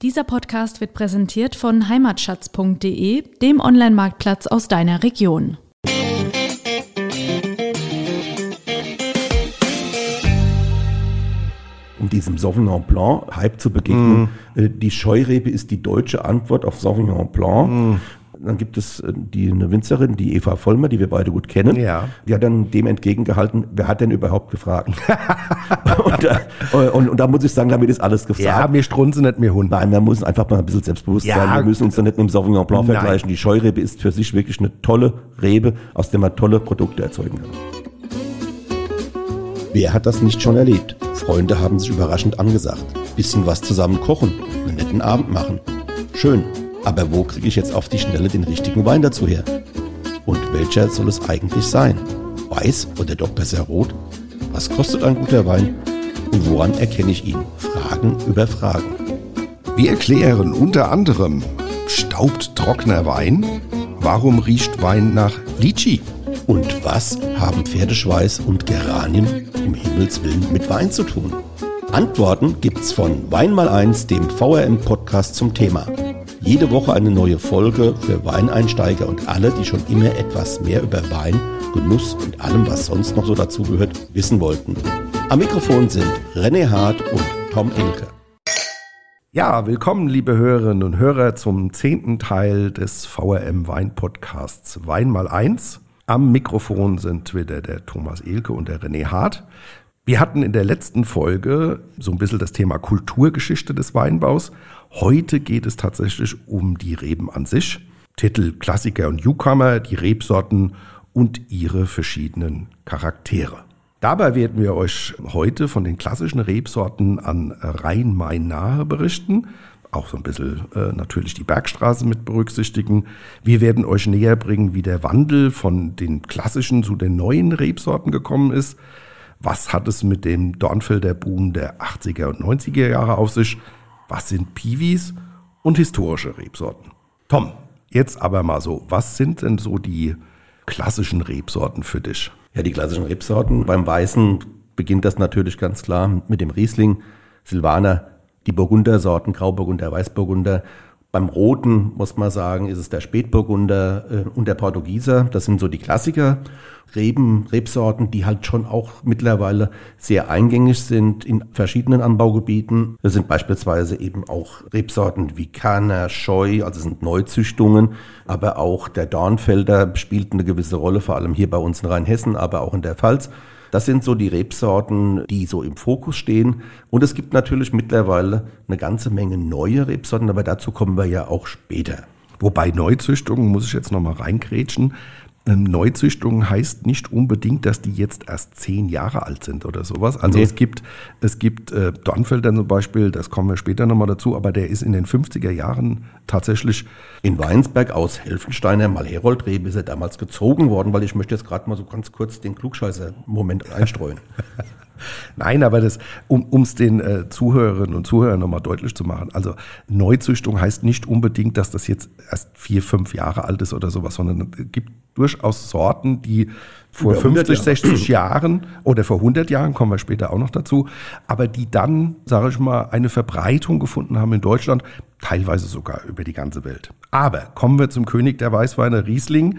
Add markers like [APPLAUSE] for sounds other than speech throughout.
Dieser Podcast wird präsentiert von heimatschatz.de, dem Online-Marktplatz aus deiner Region. Um diesem Sauvignon Blanc Hype zu begegnen, mm. die Scheurebe ist die deutsche Antwort auf Sauvignon Blanc. Mm. Dann gibt es äh, die, eine Winzerin, die Eva Vollmer, die wir beide gut kennen. Ja. Die hat dann dem entgegengehalten, wer hat denn überhaupt gefragt? [LAUGHS] und, da, und, und, da muss ich sagen, damit ist alles gefragt. Ja, mir strunzen nicht mehr Hund. Nein, wir müssen einfach mal ein bisschen selbstbewusst ja. sein. Wir müssen uns dann nicht mit dem Sauvignon Blanc Nein. vergleichen. Die Scheurebe ist für sich wirklich eine tolle Rebe, aus der man tolle Produkte erzeugen kann. Wer hat das nicht schon erlebt? Freunde haben sich überraschend angesagt. Bisschen was zusammen kochen, einen netten Abend machen. Schön, aber wo kriege ich jetzt auf die Schnelle den richtigen Wein dazu her? Und welcher soll es eigentlich sein? Weiß oder doch besser rot? Was kostet ein guter Wein? Und woran erkenne ich ihn? Fragen über Fragen. Wir erklären unter anderem, staubt trockener Wein? Warum riecht Wein nach Litchi? Und was haben Pferdeschweiß und Geranien im Himmelswillen mit Wein zu tun? Antworten gibt's von Wein mal eins, dem VRM-Podcast zum Thema. Jede Woche eine neue Folge für Weineinsteiger und alle, die schon immer etwas mehr über Wein, Genuss und allem, was sonst noch so dazugehört, wissen wollten. Am Mikrofon sind René Hart und Tom Ilke. Ja, willkommen, liebe Hörerinnen und Hörer, zum zehnten Teil des VRM Wein Podcasts Wein mal eins. Am Mikrofon sind wieder der Thomas Ilke und der René Hart. Wir hatten in der letzten Folge so ein bisschen das Thema Kulturgeschichte des Weinbaus. Heute geht es tatsächlich um die Reben an sich. Titel Klassiker und Newcomer, die Rebsorten und ihre verschiedenen Charaktere. Dabei werden wir euch heute von den klassischen Rebsorten an Rhein-Main nahe berichten. Auch so ein bisschen äh, natürlich die Bergstraße mit berücksichtigen. Wir werden euch näher bringen, wie der Wandel von den klassischen zu den neuen Rebsorten gekommen ist was hat es mit dem Dornfelder Boom der 80er und 90er Jahre auf sich? Was sind Piwis und historische Rebsorten? Tom, jetzt aber mal so, was sind denn so die klassischen Rebsorten für dich? Ja, die klassischen Rebsorten. Beim Weißen beginnt das natürlich ganz klar mit dem Riesling, Silvaner, die Burgundersorten, Grauburgunder, Weißburgunder beim Roten muss man sagen, ist es der Spätburgunder äh, und der Portugieser. Das sind so die Klassiker. Reben, Rebsorten, die halt schon auch mittlerweile sehr eingängig sind in verschiedenen Anbaugebieten. Das sind beispielsweise eben auch Rebsorten wie Kerner, Scheu, also sind Neuzüchtungen, aber auch der Dornfelder spielt eine gewisse Rolle, vor allem hier bei uns in Rheinhessen, aber auch in der Pfalz. Das sind so die Rebsorten, die so im Fokus stehen. Und es gibt natürlich mittlerweile eine ganze Menge neue Rebsorten, aber dazu kommen wir ja auch später. Wobei Neuzüchtungen, muss ich jetzt nochmal reingrätschen, ähm, Neuzüchtung heißt nicht unbedingt, dass die jetzt erst zehn Jahre alt sind oder sowas. Also nee. es gibt, es gibt äh, Dornfelder zum Beispiel, das kommen wir später nochmal dazu, aber der ist in den 50er Jahren tatsächlich in Weinsberg aus Helfensteiner Malherold-Rebe ist er damals gezogen worden, weil ich möchte jetzt gerade mal so ganz kurz den Klugscheißer-Moment einstreuen. [LAUGHS] Nein, aber das, um es den äh, Zuhörerinnen und Zuhörern nochmal deutlich zu machen. Also Neuzüchtung heißt nicht unbedingt, dass das jetzt erst vier, fünf Jahre alt ist oder sowas, sondern es gibt durchaus Sorten, die vor 50, 60 Jahren oder vor 100 Jahren, kommen wir später auch noch dazu, aber die dann, sage ich mal, eine Verbreitung gefunden haben in Deutschland, teilweise sogar über die ganze Welt. Aber kommen wir zum König der Weißweine Riesling.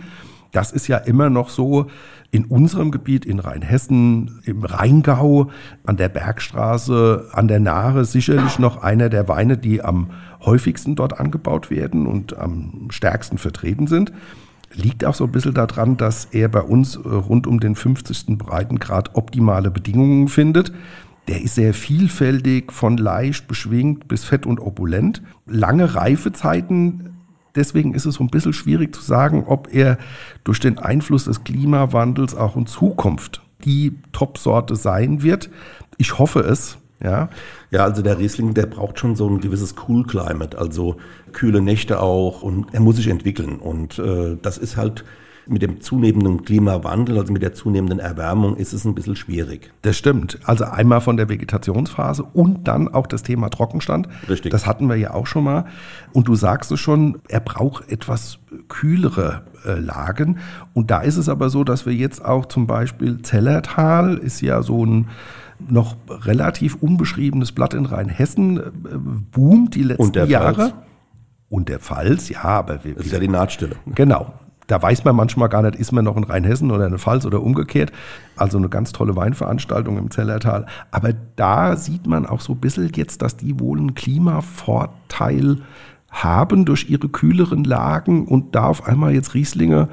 Das ist ja immer noch so, in unserem Gebiet, in Rheinhessen, im Rheingau, an der Bergstraße, an der Nahe sicherlich noch einer der Weine, die am häufigsten dort angebaut werden und am stärksten vertreten sind. Liegt auch so ein bisschen daran, dass er bei uns äh, rund um den 50. Breitengrad optimale Bedingungen findet. Der ist sehr vielfältig, von leicht beschwingt bis fett und opulent. Lange Reifezeiten Deswegen ist es so ein bisschen schwierig zu sagen, ob er durch den Einfluss des Klimawandels auch in Zukunft die Top-Sorte sein wird. Ich hoffe es. Ja. ja, also der Riesling, der braucht schon so ein gewisses Cool Climate, also kühle Nächte auch und er muss sich entwickeln. Und äh, das ist halt mit dem zunehmenden Klimawandel, also mit der zunehmenden Erwärmung, ist es ein bisschen schwierig. Das stimmt. Also einmal von der Vegetationsphase und dann auch das Thema Trockenstand. Richtig. Das hatten wir ja auch schon mal. Und du sagst es schon, er braucht etwas kühlere äh, Lagen. Und da ist es aber so, dass wir jetzt auch zum Beispiel Zellertal ist ja so ein noch relativ unbeschriebenes Blatt in Rheinhessen, äh, boomt die letzten Und der Jahre. Pfalz. Und der Pfalz, ja, aber wir, Das ist ja die Nahtstelle. Genau. Da weiß man manchmal gar nicht, ist man noch in Rheinhessen oder in der Pfalz oder umgekehrt. Also eine ganz tolle Weinveranstaltung im Zellertal. Aber da sieht man auch so ein bisschen jetzt, dass die wohl einen Klimavorteil haben durch ihre kühleren Lagen und da auf einmal jetzt Rieslinge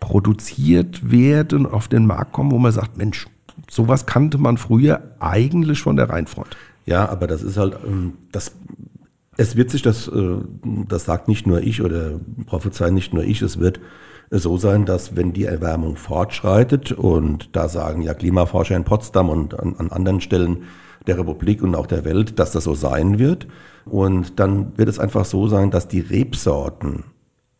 produziert werden, auf den Markt kommen, wo man sagt, Mensch, sowas kannte man früher eigentlich von der Rheinfront. Ja, aber das ist halt, ähm, das, es wird sich das, äh, das sagt nicht nur ich oder prophezeien nicht nur ich, es wird so sein, dass wenn die Erwärmung fortschreitet und da sagen ja Klimaforscher in Potsdam und an, an anderen Stellen der Republik und auch der Welt, dass das so sein wird. Und dann wird es einfach so sein, dass die Rebsorten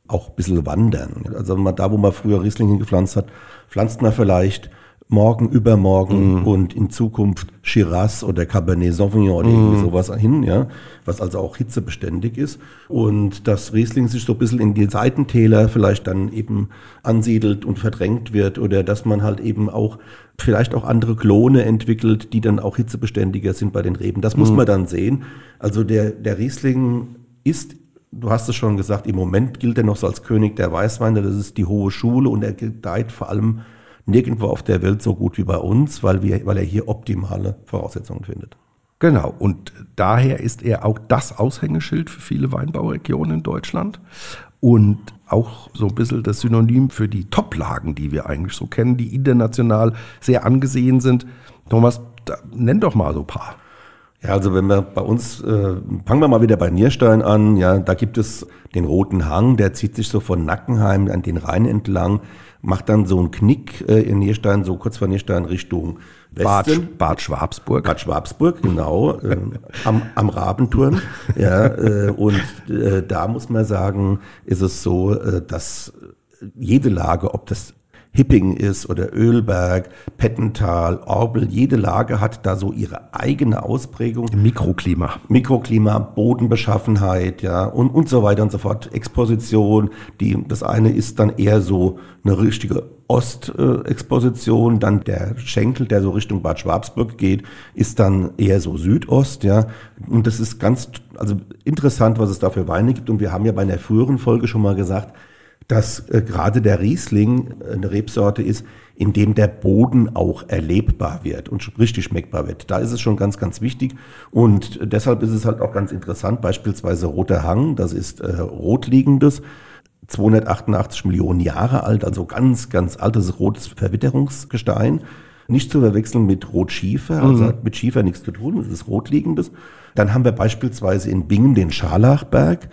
auch ein bisschen wandern. Also da, wo man früher Riesling hingepflanzt hat, pflanzt man vielleicht morgen, übermorgen und in Zukunft Shiraz oder Cabernet Sauvignon oder irgendwie sowas hin, ja, was also auch hitzebeständig ist. Und dass Riesling sich so ein bisschen in die Seitentäler vielleicht dann eben ansiedelt und verdrängt wird oder dass man halt eben auch vielleicht auch andere Klone entwickelt, die dann auch hitzebeständiger sind bei den Reben. Das muss man dann sehen. Also der, der Riesling ist Du hast es schon gesagt, im Moment gilt er noch so als König der Weißweine. Das ist die hohe Schule und er gedeiht vor allem nirgendwo auf der Welt so gut wie bei uns, weil, wir, weil er hier optimale Voraussetzungen findet. Genau, und daher ist er auch das Aushängeschild für viele Weinbauregionen in Deutschland und auch so ein bisschen das Synonym für die Toplagen, die wir eigentlich so kennen, die international sehr angesehen sind. Thomas, da, nenn doch mal so ein paar. Ja, also wenn wir bei uns, äh, fangen wir mal wieder bei Nierstein an, ja, da gibt es den Roten Hang, der zieht sich so von Nackenheim an den Rhein entlang, macht dann so einen Knick äh, in Nierstein, so kurz vor Nierstein Richtung Bad, Westen. Bad Schwabsburg. Bad Schwabsburg, genau, äh, am, am Rabenturm. [LAUGHS] Ja, äh, und äh, da muss man sagen, ist es so, äh, dass jede Lage, ob das Hipping ist oder Ölberg, Pettental, Orbel, jede Lage hat da so ihre eigene Ausprägung. Mikroklima. Mikroklima, Bodenbeschaffenheit, ja, und, und so weiter und so fort. Exposition, die, das eine ist dann eher so eine richtige Ostexposition, dann der Schenkel, der so Richtung Bad Schwabsburg geht, ist dann eher so Südost, ja. Und das ist ganz, also interessant, was es da für Weine gibt. Und wir haben ja bei einer früheren Folge schon mal gesagt, dass äh, gerade der Riesling eine Rebsorte ist, in dem der Boden auch erlebbar wird und richtig schmeckbar wird. Da ist es schon ganz, ganz wichtig. Und deshalb ist es halt auch ganz interessant, beispielsweise Roter Hang, das ist äh, rotliegendes, 288 Millionen Jahre alt, also ganz, ganz altes rotes Verwitterungsgestein. Nicht zu verwechseln mit Rotschiefer, also hat mit Schiefer nichts zu tun, das ist rotliegendes. Dann haben wir beispielsweise in Bingen den Scharlachberg,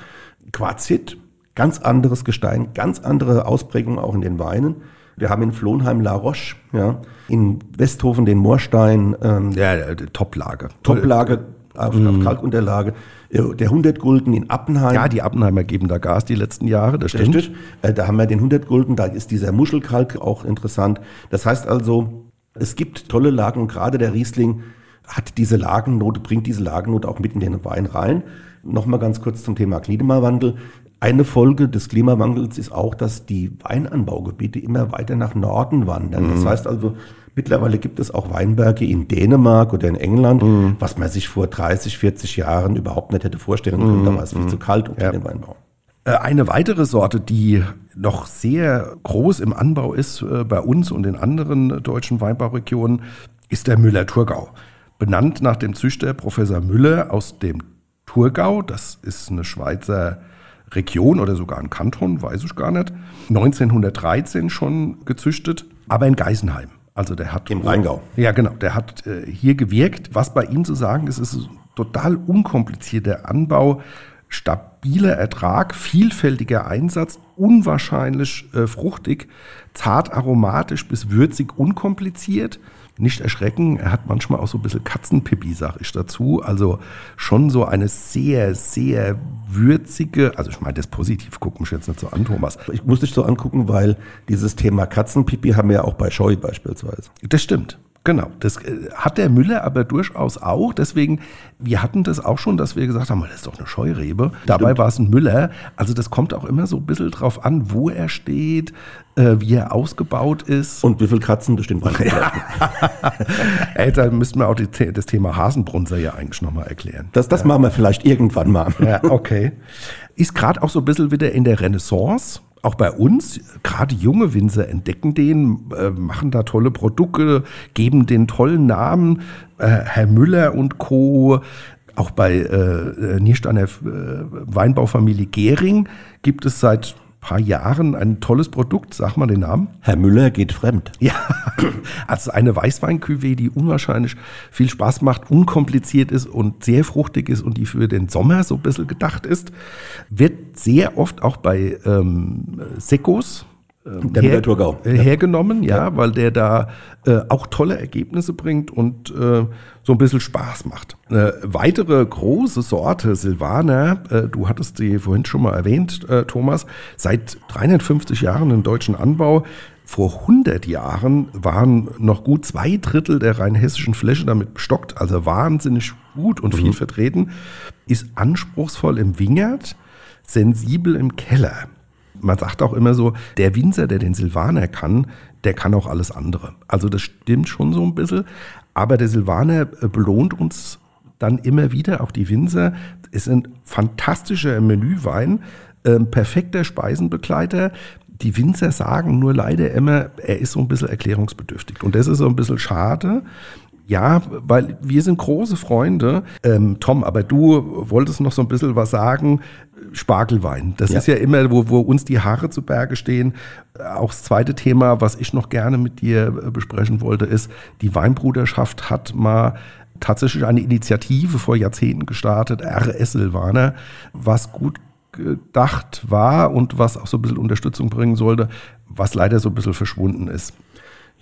Quarzit, ganz anderes Gestein, ganz andere Ausprägung auch in den Weinen. Wir haben in Flohnheim La Roche, ja, in Westhofen den Moorstein, ähm, Ja, Toplage. Toplage auf, auf Kalkunterlage, der 100 Gulden in Appenheim. Ja, die Appenheimer geben da Gas die letzten Jahre, das stimmt. Richtig. Äh, Da haben wir den 100 Gulden, da ist dieser Muschelkalk auch interessant. Das heißt also, es gibt tolle Lagen und gerade der Riesling hat diese Lagennote, bringt diese Lagennote auch mit in den Wein rein. Nochmal ganz kurz zum Thema Klimawandel. Eine Folge des Klimawandels ist auch, dass die Weinanbaugebiete immer weiter nach Norden wandern. Das heißt also, mittlerweile gibt es auch Weinberge in Dänemark oder in England, was man sich vor 30, 40 Jahren überhaupt nicht hätte vorstellen können. Da war es viel zu kalt um Ja. den Weinbau. Äh, Eine weitere Sorte, die noch sehr groß im Anbau ist äh, bei uns und in anderen deutschen Weinbauregionen, ist der Müller-Thurgau. Benannt nach dem Züchter Professor Müller aus dem Thurgau. Das ist eine Schweizer Region oder sogar ein Kanton, weiß ich gar nicht. 1913 schon gezüchtet, aber in Geisenheim. Also der hat Im Rheingau. ja, genau. Der hat äh, hier gewirkt. Was bei ihm zu sagen ist, ist ein total unkomplizierter Anbau, stabiler Ertrag, vielfältiger Einsatz, unwahrscheinlich äh, fruchtig, zart aromatisch bis würzig unkompliziert. Nicht erschrecken, er hat manchmal auch so ein bisschen Katzenpipi, sag ich dazu. Also schon so eine sehr, sehr würzige, also ich meine das positiv, guck mich jetzt nicht so an, Thomas. Ich muss dich so angucken, weil dieses Thema Katzenpipi haben wir ja auch bei Scheu beispielsweise. Das stimmt. Genau, das äh, hat der Müller aber durchaus auch. Deswegen, wir hatten das auch schon, dass wir gesagt haben, das ist doch eine Scheurebe. Dabei war es ein Müller. Also das kommt auch immer so ein bisschen drauf an, wo er steht, äh, wie er ausgebaut ist. Und wie viel Katzen durch [LAUGHS] den Wald ja. [LAUGHS] Ey, da müssten wir auch die, das Thema Hasenbrunzer ja eigentlich nochmal erklären. Das, das ja. machen wir vielleicht irgendwann mal. Ja, okay. Ist gerade auch so ein bisschen wieder in der Renaissance auch bei uns, gerade junge Winzer entdecken den, äh, machen da tolle Produkte, geben den tollen Namen. Äh, Herr Müller und Co. Auch bei äh, Niersteiner äh, Weinbaufamilie Gehring gibt es seit paar Jahren ein tolles Produkt. Sag mal den Namen. Herr Müller geht fremd. Ja, [LAUGHS] also eine weißwein die unwahrscheinlich viel Spaß macht, unkompliziert ist und sehr fruchtig ist und die für den Sommer so ein bisschen gedacht ist. Wird sehr oft auch bei ähm, Sekos, ähm, der her, Thurgau. Äh, hergenommen, ja, ja, weil der da äh, auch tolle Ergebnisse bringt und äh, so ein bisschen Spaß macht. Eine weitere große Sorte Silvaner, äh, du hattest sie vorhin schon mal erwähnt, äh, Thomas, seit 350 Jahren im deutschen Anbau. Vor 100 Jahren waren noch gut zwei Drittel der rheinhessischen Fläche damit bestockt, also wahnsinnig gut und mhm. viel vertreten, ist anspruchsvoll im Wingert, sensibel im Keller man sagt auch immer so, der Winzer, der den Silvaner kann, der kann auch alles andere. Also das stimmt schon so ein bisschen. Aber der Silvaner äh, belohnt uns dann immer wieder, auch die Winzer. Es sind fantastischer Menüwein, äh, perfekter Speisenbegleiter. Die Winzer sagen nur leider immer, er ist so ein bisschen erklärungsbedürftig. Und das ist so ein bisschen schade. Ja, weil wir sind große Freunde. Ähm, Tom, aber du wolltest noch so ein bisschen was sagen. Spargelwein. Das ja. ist ja immer, wo, wo uns die Haare zu Berge stehen. Auch das zweite Thema, was ich noch gerne mit dir äh, besprechen wollte, ist, die Weinbruderschaft hat mal tatsächlich eine Initiative vor Jahrzehnten gestartet, RS Silvaner, was gut gedacht war und was auch so ein bisschen Unterstützung bringen sollte, was leider so ein bisschen verschwunden ist.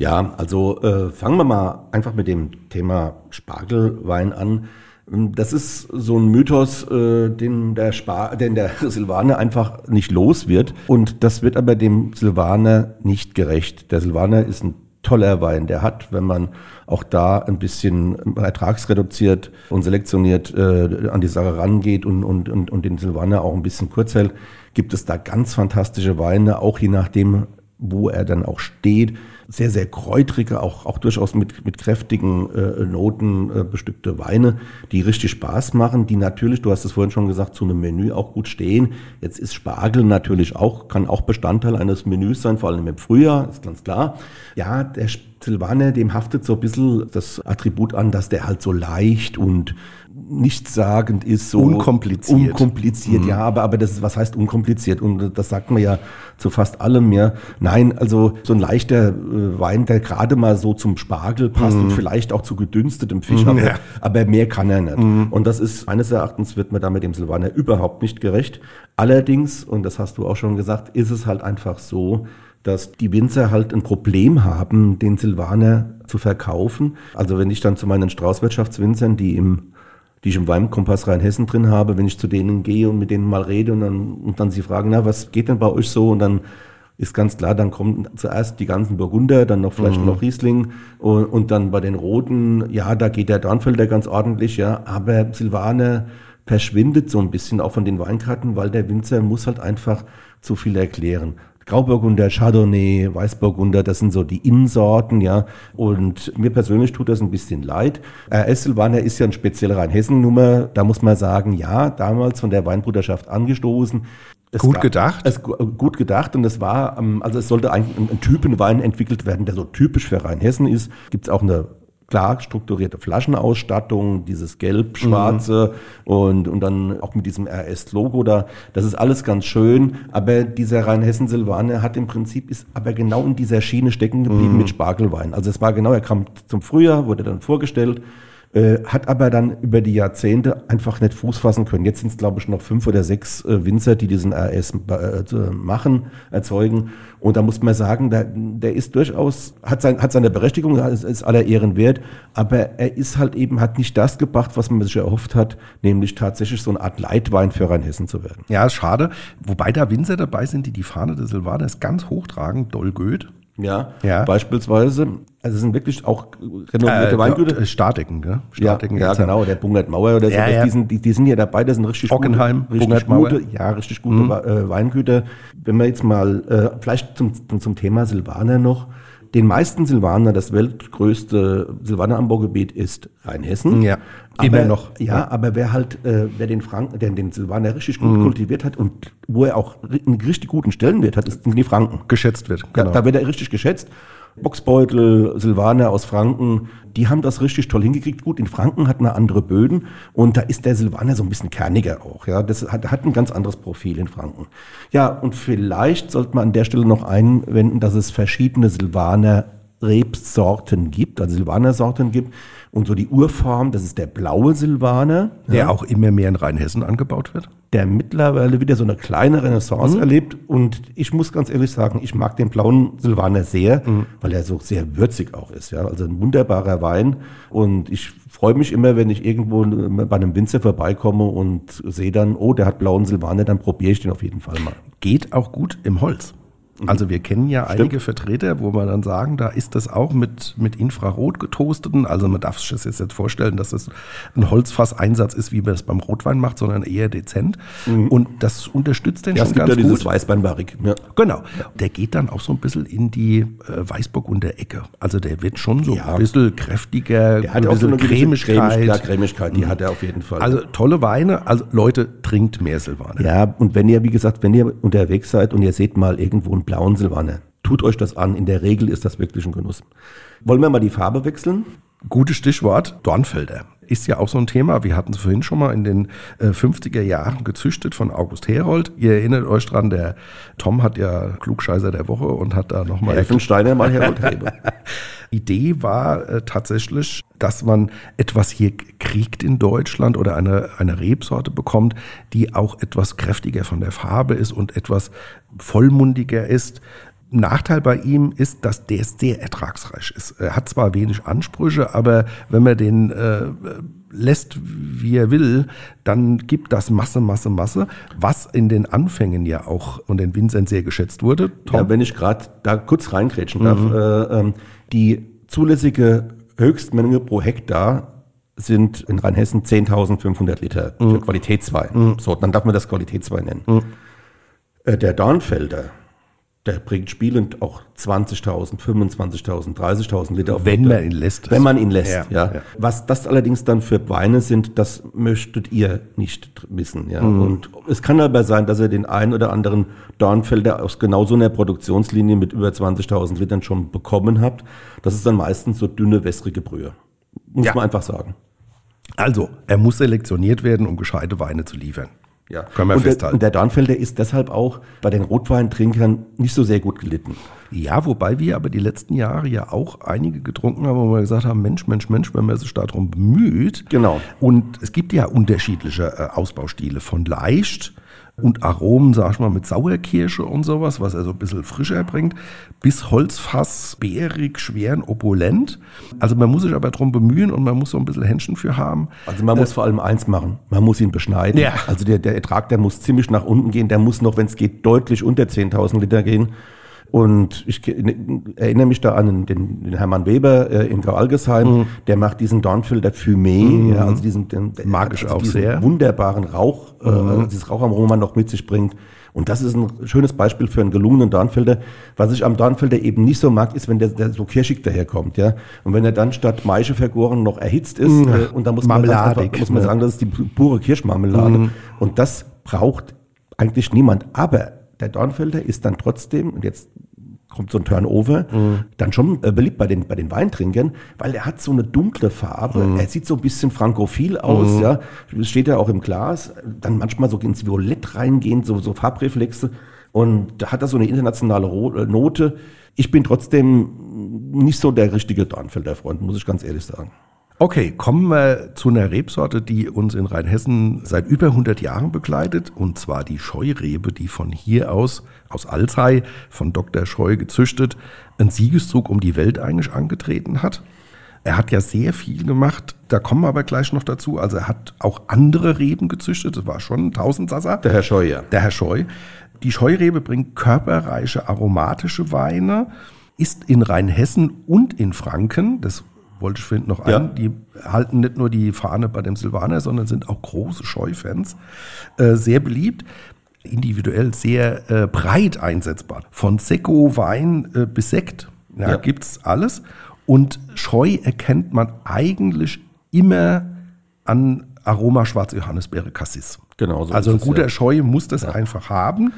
Ja, also äh, fangen wir mal einfach mit dem Thema Spargelwein an. Das ist so ein Mythos, äh, den der, Spar den der [LAUGHS] Silvaner einfach nicht los wird. Und das wird aber dem Silvaner nicht gerecht. Der Silvaner ist ein toller Wein. Der hat, wenn man auch da ein bisschen ertragsreduziert und selektioniert äh, an die Sache rangeht und, und, und, und den Silvaner auch ein bisschen kurz hält, gibt es da ganz fantastische Weine, auch je nachdem, wo er dann auch steht sehr, sehr kräutrige, auch, auch durchaus mit, mit kräftigen äh, Noten äh, bestückte Weine, die richtig Spaß machen, die natürlich, du hast es vorhin schon gesagt, zu einem Menü auch gut stehen. Jetzt ist Spargel natürlich auch, kann auch Bestandteil eines Menüs sein, vor allem im Frühjahr, ist ganz klar. Ja, der Silvaner, dem haftet so ein bisschen das Attribut an, dass der halt so leicht und nichtssagend ist, so unkompliziert. Unkompliziert, mhm. ja, aber, aber das ist, was heißt unkompliziert? Und das sagt man ja zu fast allem, ja. Nein, also so ein leichter äh, Wein, der gerade mal so zum Spargel passt mhm. und vielleicht auch zu gedünstetem Fisch, mhm, aber, ja. aber, mehr kann er nicht. Mhm. Und das ist, meines Erachtens wird man da mit dem Silvaner überhaupt nicht gerecht. Allerdings, und das hast du auch schon gesagt, ist es halt einfach so, dass die Winzer halt ein Problem haben, den Silvaner zu verkaufen. Also wenn ich dann zu meinen Straußwirtschaftswinzern, die im die ich im Weinkompass Rheinhessen drin habe, wenn ich zu denen gehe und mit denen mal rede und dann, und dann sie fragen, na, was geht denn bei euch so? Und dann ist ganz klar, dann kommen zuerst die ganzen Burgunder, dann noch vielleicht mhm. noch Riesling und, und, dann bei den Roten, ja, da geht der Dornfelder ganz ordentlich, ja, aber Silvaner verschwindet so ein bisschen auch von den Weinkarten, weil der Winzer muss halt einfach zu viel erklären. Grauburgunder, Chardonnay, Weißburgunder, das sind so die Innensorten, ja. Und mir persönlich tut das ein bisschen leid. Äh, Esselwanner ist ja ein spezieller Rheinhessen-Nummer. Da muss man sagen, ja, damals von der Weinbruderschaft angestoßen. Es gut gab, gedacht? Es, gut gedacht und es war, ähm, also es sollte eigentlich ein, ein Typenwein entwickelt werden, der so typisch für Rheinhessen ist. Gibt es auch eine klar strukturierte Flaschenausstattung, dieses gelb-schwarze mhm. und, und dann auch mit diesem RS-Logo da. Das ist alles ganz schön, aber dieser Rheinhessen-Silvaner hat im Prinzip, ist aber genau in dieser Schiene stecken geblieben mhm. mit Spargelwein. Also es war genau, er kam zum Frühjahr, wurde dann vorgestellt, äh, hat aber dann über die Jahrzehnte einfach nicht Fuß fassen können. Jetzt sind es, glaube ich, noch fünf oder sechs äh, Winzer, die diesen RS äh, machen, erzeugen. Und da muss man sagen, der, der ist durchaus, hat, sein, hat seine Berechtigung, ist, ist aller Ehren wert, aber er ist halt eben, hat nicht das gebracht, was man sich erhofft hat, nämlich tatsächlich so eine Art Leitwein für Rheinhessen zu werden. Ja, schade. Wobei da Winzer dabei sind, die die Fahne des Silvaners ganz hochtragen, Doll Goeth Ja, Ja. beispielsweise. Also es sind wirklich auch renommierte Weingüter. äh, Statiken, gell? Ja, Statiken ja jetzt. genau, der Bungert Mauer oder so. Ja, ja. Die, sind, die, die sind ja dabei, das sind richtig Ockenheim, gute, richtig gute, ja, richtig gute Wa- äh, Weingüter. Wenn wir jetzt mal, äh, vielleicht zum, zum, zum Thema Silvaner noch. Den meisten Silvaner, das weltgrößte Silvaner-Anbaugebiet ist Rheinhessen. Ja, aber, immer noch. Ja, aber wer halt, äh, wer den Franken, der den Silvaner richtig gut Mhm. kultiviert hat und wo er auch einen richtig guten Stellenwert hat, ist- sind die Franken. geschätzt wird. Ja, Genau. da wird er richtig geschätzt. Boxbeutel, Silvaner aus Franken, die haben das richtig toll hingekriegt. Gut, in Franken hat man andere Böden und da ist der Silvaner so ein bisschen kerniger auch. Ja, das hat, hat ein ganz anderes Profil in Franken. Ja, und vielleicht sollte man an der Stelle noch einwenden, dass es verschiedene Silvaner Rebsorten gibt, also Silvaner-Sorten gibt. Und so die Urform, das ist der blaue Silvaner, der auch immer mehr in Rheinhessen angebaut wird. Der mittlerweile wieder so eine kleine Renaissance Mhm. erlebt. Und ich muss ganz ehrlich sagen, ich mag den blauen Silvaner sehr, Mhm. weil er so sehr würzig auch ist. Ja? Also ein wunderbarer Wein. Und ich freue mich immer, wenn ich irgendwo bei einem Winzer vorbeikomme und sehe dann, oh, der hat blauen Silvaner, dann probiere ich den auf jeden Fall mal. Geht auch gut im Holz. Also wir kennen ja einige Vertreter, wo wir dann sagen, da ist das auch mit, mit Infrarot getoasteten. Also man darf sich das jetzt vorstellen, dass das ein Holzfasseinsatz ist, wie man es beim Rotwein macht, sondern eher dezent. Und das unterstützt den Ja, es schon gibt ja ganz dieses gut. Weißweinbarrik. Ja. Genau. Der geht dann auch so ein bisschen in die äh, Weißburgunder Ecke. Also der wird schon so Ja. ein bisschen kräftiger, Der hat ein auch so bisschen eine Cremigkeit. Cremig- ja, Cremigkeit, die hat er auf jeden Fall. Also tolle Weine. Also Leute, trinkt mehr Silvaner. Ja, und wenn ihr, wie gesagt, wenn ihr unterwegs seid und ihr seht mal irgendwo einen blauen Silvaner, tut euch das an. In der Regel ist das wirklich ein Genuss. Wollen wir mal die Farbe wechseln? Gutes Stichwort, Dornfelder. Ist ja auch so ein Thema. Wir hatten es vorhin schon mal in den äh, 50er Jahren gezüchtet von August Herold. Ihr erinnert euch dran, der Tom hat ja Klugscheißer der Woche und hat da nochmal Elfensteiner mal Herold-Rebe. [LAUGHS] Idee war äh, tatsächlich, dass man etwas hier kriegt in Deutschland oder eine, eine Rebsorte bekommt, die auch etwas kräftiger von der Farbe ist und etwas vollmundiger ist. Nachteil bei ihm ist, dass der sehr ertragsreich ist. Er hat zwar wenig Ansprüche, aber wenn man den äh, lässt, wie er will, dann gibt das Masse, Masse, Masse, was in den Anfängen ja auch von den Winzern sehr geschätzt wurde. Ja, wenn ich gerade da kurz reingrätschen darf. Äh, ähm, die zulässige Höchstmenge pro Hektar sind in Rheinhessen 10.500 Liter für Qualitätswein. So, dann darf man das Qualitätswein nennen. Äh, der Dornfelder, der bringt spielend auch 20.000, 25.000, 30.000 Liter auf Wenn man ihn lässt. Wenn man ihn lässt, Ja, ja. ja. Was das allerdings dann für Weine sind, das möchtet ihr nicht wissen, ja. Mhm. Und es kann aber sein, dass ihr den einen oder anderen Dornfelder aus genau so einer Produktionslinie mit über 20.000 Litern schon bekommen habt. Das ist dann meistens so dünne, wässrige Brühe. Muss Ja. man einfach sagen. Also, er muss selektioniert werden, um gescheite Weine zu liefern. Ja. Können wir und der, festhalten. und der Dornfelder ist deshalb auch bei den Rotweintrinkern nicht so sehr gut gelitten. Ja, wobei wir aber die letzten Jahre ja auch einige getrunken haben, wo wir gesagt haben, Mensch, Mensch, Mensch, wenn man sich darum bemüht. Genau. Und es gibt ja unterschiedliche äh, Ausbaustile von leicht und Aromen, sag ich mal, mit Sauerkirsche und sowas, was er so ein bisschen frischer bringt, bis Holzfass, bärig, schwer und opulent. Also man muss sich aber darum bemühen und man muss so ein bisschen Händchen für haben. Also man muss vor allem eins machen, man muss ihn beschneiden. Ja. Also der, der Ertrag, der muss ziemlich nach unten gehen, der muss noch, wenn es geht, deutlich unter 10.000 Liter gehen. Und ich ke- erinnere mich da an den, den Hermann Weber äh, in Grau-Algesheim, der macht diesen Dornfelder Fumé, ja, also diesen, den, der- Mag ich also auch sehr. wunderbaren Rauch, äh, dieses Raucharoma noch mit sich bringt. Und das ist ein schönes Beispiel für einen gelungenen Dornfelder. Was ich am Dornfelder eben nicht so mag, ist, wenn der, der so kirschig daherkommt, ja. Und wenn er dann statt Maische vergoren noch erhitzt ist, äh, und dann muss man, einfach, muss man ne? sagen, das ist die pure Kirschmarmelade. Und das braucht eigentlich niemand. Aber der Dornfelder ist dann trotzdem, und jetzt kommt so ein Turnover, dann schon äh, beliebt bei den, bei den Weintrinkern, weil er hat so eine dunkle Farbe, er sieht so ein bisschen frankophil aus, ja, das steht ja auch im Glas, dann manchmal so ins Violett reingehend, so, so Farbreflexe. Und da hat er so eine internationale äh, Note. Ich bin trotzdem nicht so der richtige Dornfelder Freund, muss ich ganz ehrlich sagen. Okay, kommen wir zu einer Rebsorte, die uns in Rheinhessen seit über 100 Jahren begleitet, und zwar die Scheurebe, die von hier aus, aus Alzey, von Dr. Scheu gezüchtet, einen Siegeszug um die Welt eigentlich angetreten hat. Er hat ja sehr viel gemacht, da kommen wir aber gleich noch dazu. Also er hat auch andere Reben gezüchtet, das war schon ein Tausendsasser. Der Herr Scheuer. Der Herr Scheu. Die Scheurebe bringt körperreiche, aromatische Weine. ist in Rheinhessen und in Franken, das wollte ich finden noch ein, Ja. die halten nicht nur die Fahne bei dem Silvaner, sondern sind auch große Scheufans, äh, sehr beliebt. Individuell sehr äh, breit einsetzbar. Von Sekko, Wein äh, bis Sekt ja, Ja. gibt's alles. Und Scheu erkennt man eigentlich immer an Aroma Schwarze Johannisbeere Cassis. Genau so Also ein es, guter ja. Scheu muss das einfach haben.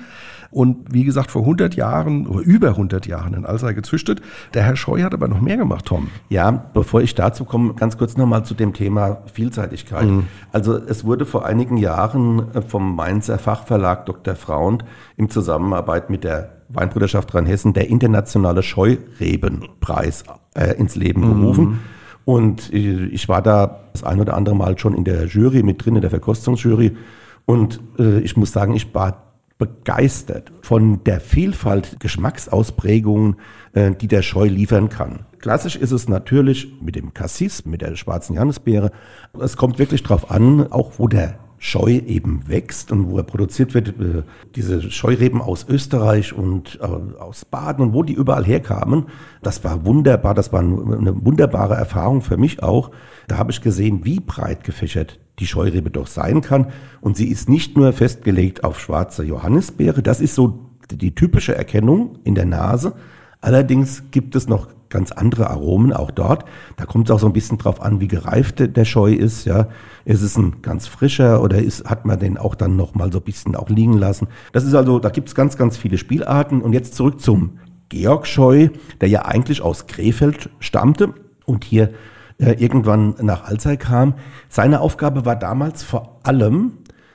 Und wie gesagt, vor 100 Jahren oder über 100 Jahren in Alzey gezüchtet. Der Herr Scheu hat aber noch mehr gemacht, Tom. Ja, bevor ich dazu komme, ganz kurz nochmal zu dem Thema Vielseitigkeit. Also es wurde vor einigen Jahren äh, vom Mainzer Fachverlag Dr. Frauend in Zusammenarbeit mit der Weinbruderschaft Rheinhessen der internationale Scheurebenpreis äh, ins Leben gerufen. Und äh, ich war da das ein oder andere Mal schon in der Jury mit drin, in der Verkostungsjury. Und äh, ich muss sagen, ich war begeistert von der Vielfalt Geschmacksausprägungen, äh, die der Scheu liefern kann. Klassisch ist es natürlich mit dem Cassis, mit der schwarzen Johannisbeere. Es kommt wirklich drauf an, auch wo der Scheu eben wächst und wo er produziert wird. Äh, Diese Scheureben aus Österreich und äh, aus Baden und wo die überall herkamen, das war wunderbar. Das war eine wunderbare Erfahrung für mich auch. Da habe ich gesehen, wie breit gefächert die Scheurebe doch sein kann. Und sie ist nicht nur festgelegt auf schwarze Johannisbeere. Das ist so die typische Erkennung in der Nase. Allerdings gibt es noch ganz andere Aromen auch dort. Da kommt es auch so ein bisschen drauf an, wie gereift der- Scheu ist. Ja, ist es ein ganz frischer oder ist, hat man den auch dann noch mal so ein bisschen auch liegen lassen? Das ist also, da gibt es ganz, ganz viele Spielarten. Und jetzt zurück zum Georg Scheu, der ja eigentlich aus Krefeld stammte und hier äh, irgendwann nach Alzey kam. Seine Aufgabe war damals vor allem,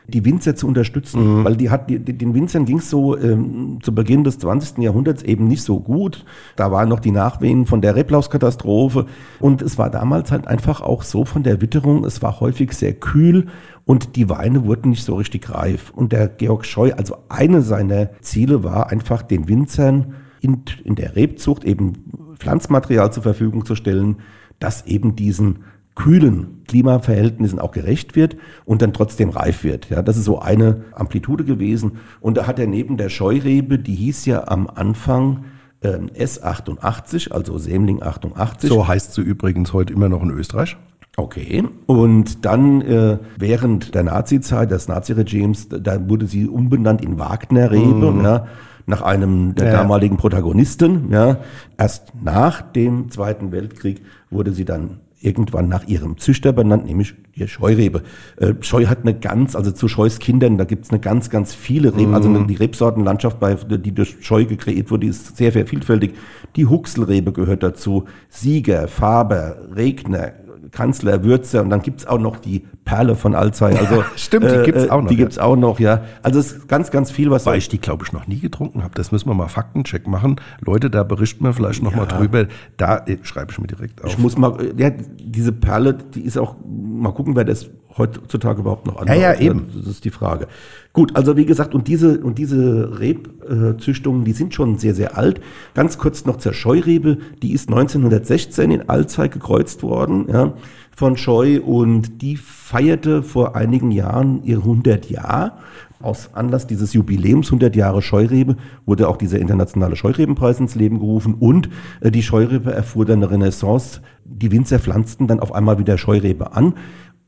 die Winzer zu unterstützen, weil die hat, die, die- den Winzern ging es so ähm, zu Beginn des 20. Jahrhunderts eben nicht so gut. Da waren noch die Nachwehen von der Reblauskatastrophe und es war damals halt einfach auch so von der Witterung, es war häufig sehr kühl und die Weine wurden nicht so richtig reif. Und der Georg Scheu, also eine seiner Ziele war einfach den Winzern in, in der Rebzucht eben Pflanzmaterial zur Verfügung zu stellen, das eben diesen kühlen Klimaverhältnissen auch gerecht wird und dann trotzdem reif wird. Ja, das ist so eine Amplitude gewesen. Und da hat er neben der Scheurebe, die hieß ja am Anfang ähm, S88, also Sämling 88. So heißt sie übrigens heute immer noch in Österreich. Okay. Und dann äh, während der Nazi-Zeit, des Nazi-Regimes, da wurde sie umbenannt in Wagner-Rebe, ja, nach einem der Ja. damaligen Protagonisten. Ja. Erst nach dem Zweiten Weltkrieg wurde sie dann irgendwann nach ihrem Züchter benannt, nämlich die Scheurebe. Äh, Scheu hat eine ganz, also zu Scheus Kindern, da gibt's eine ganz, ganz viele Reben, also eine, die Rebsortenlandschaft, bei, die durch Scheu gekreiert wurde, ist sehr, sehr vielfältig. Die Huxelrebe gehört dazu, Sieger, Faber, Regner, Kanzler, Würzer und dann gibt's auch noch die Perle von Alzey. Also, [LAUGHS] Stimmt, die gibt's auch noch, Die ja. gibt's auch noch, ja. Also es ist ganz, ganz viel, was Weil ich die, glaube ich, noch nie getrunken habe. Das müssen wir mal Faktencheck machen. Leute, da berichten wir vielleicht noch mal drüber. Da äh, schreibe ich mir direkt auf. Ich muss mal, ja, diese Perle, die ist auch, mal gucken, wer das heutzutage überhaupt noch anbaut. ja, eben. Das ist die Frage. Gut, also wie gesagt, und diese, und diese Rebzüchtungen, die sind schon sehr, sehr alt. Ganz kurz noch zur Scheurebe, die ist 1916 in Alzey gekreuzt worden, ja, von Scheu und die feierte vor einigen Jahren ihr 100 Jahr. Aus Anlass dieses Jubiläums 100 Jahre Scheurebe wurde auch dieser internationale Scheurebenpreis ins Leben gerufen und äh, die Scheurebe erfuhr dann eine Renaissance. Die Winzer pflanzten dann auf einmal wieder Scheurebe an.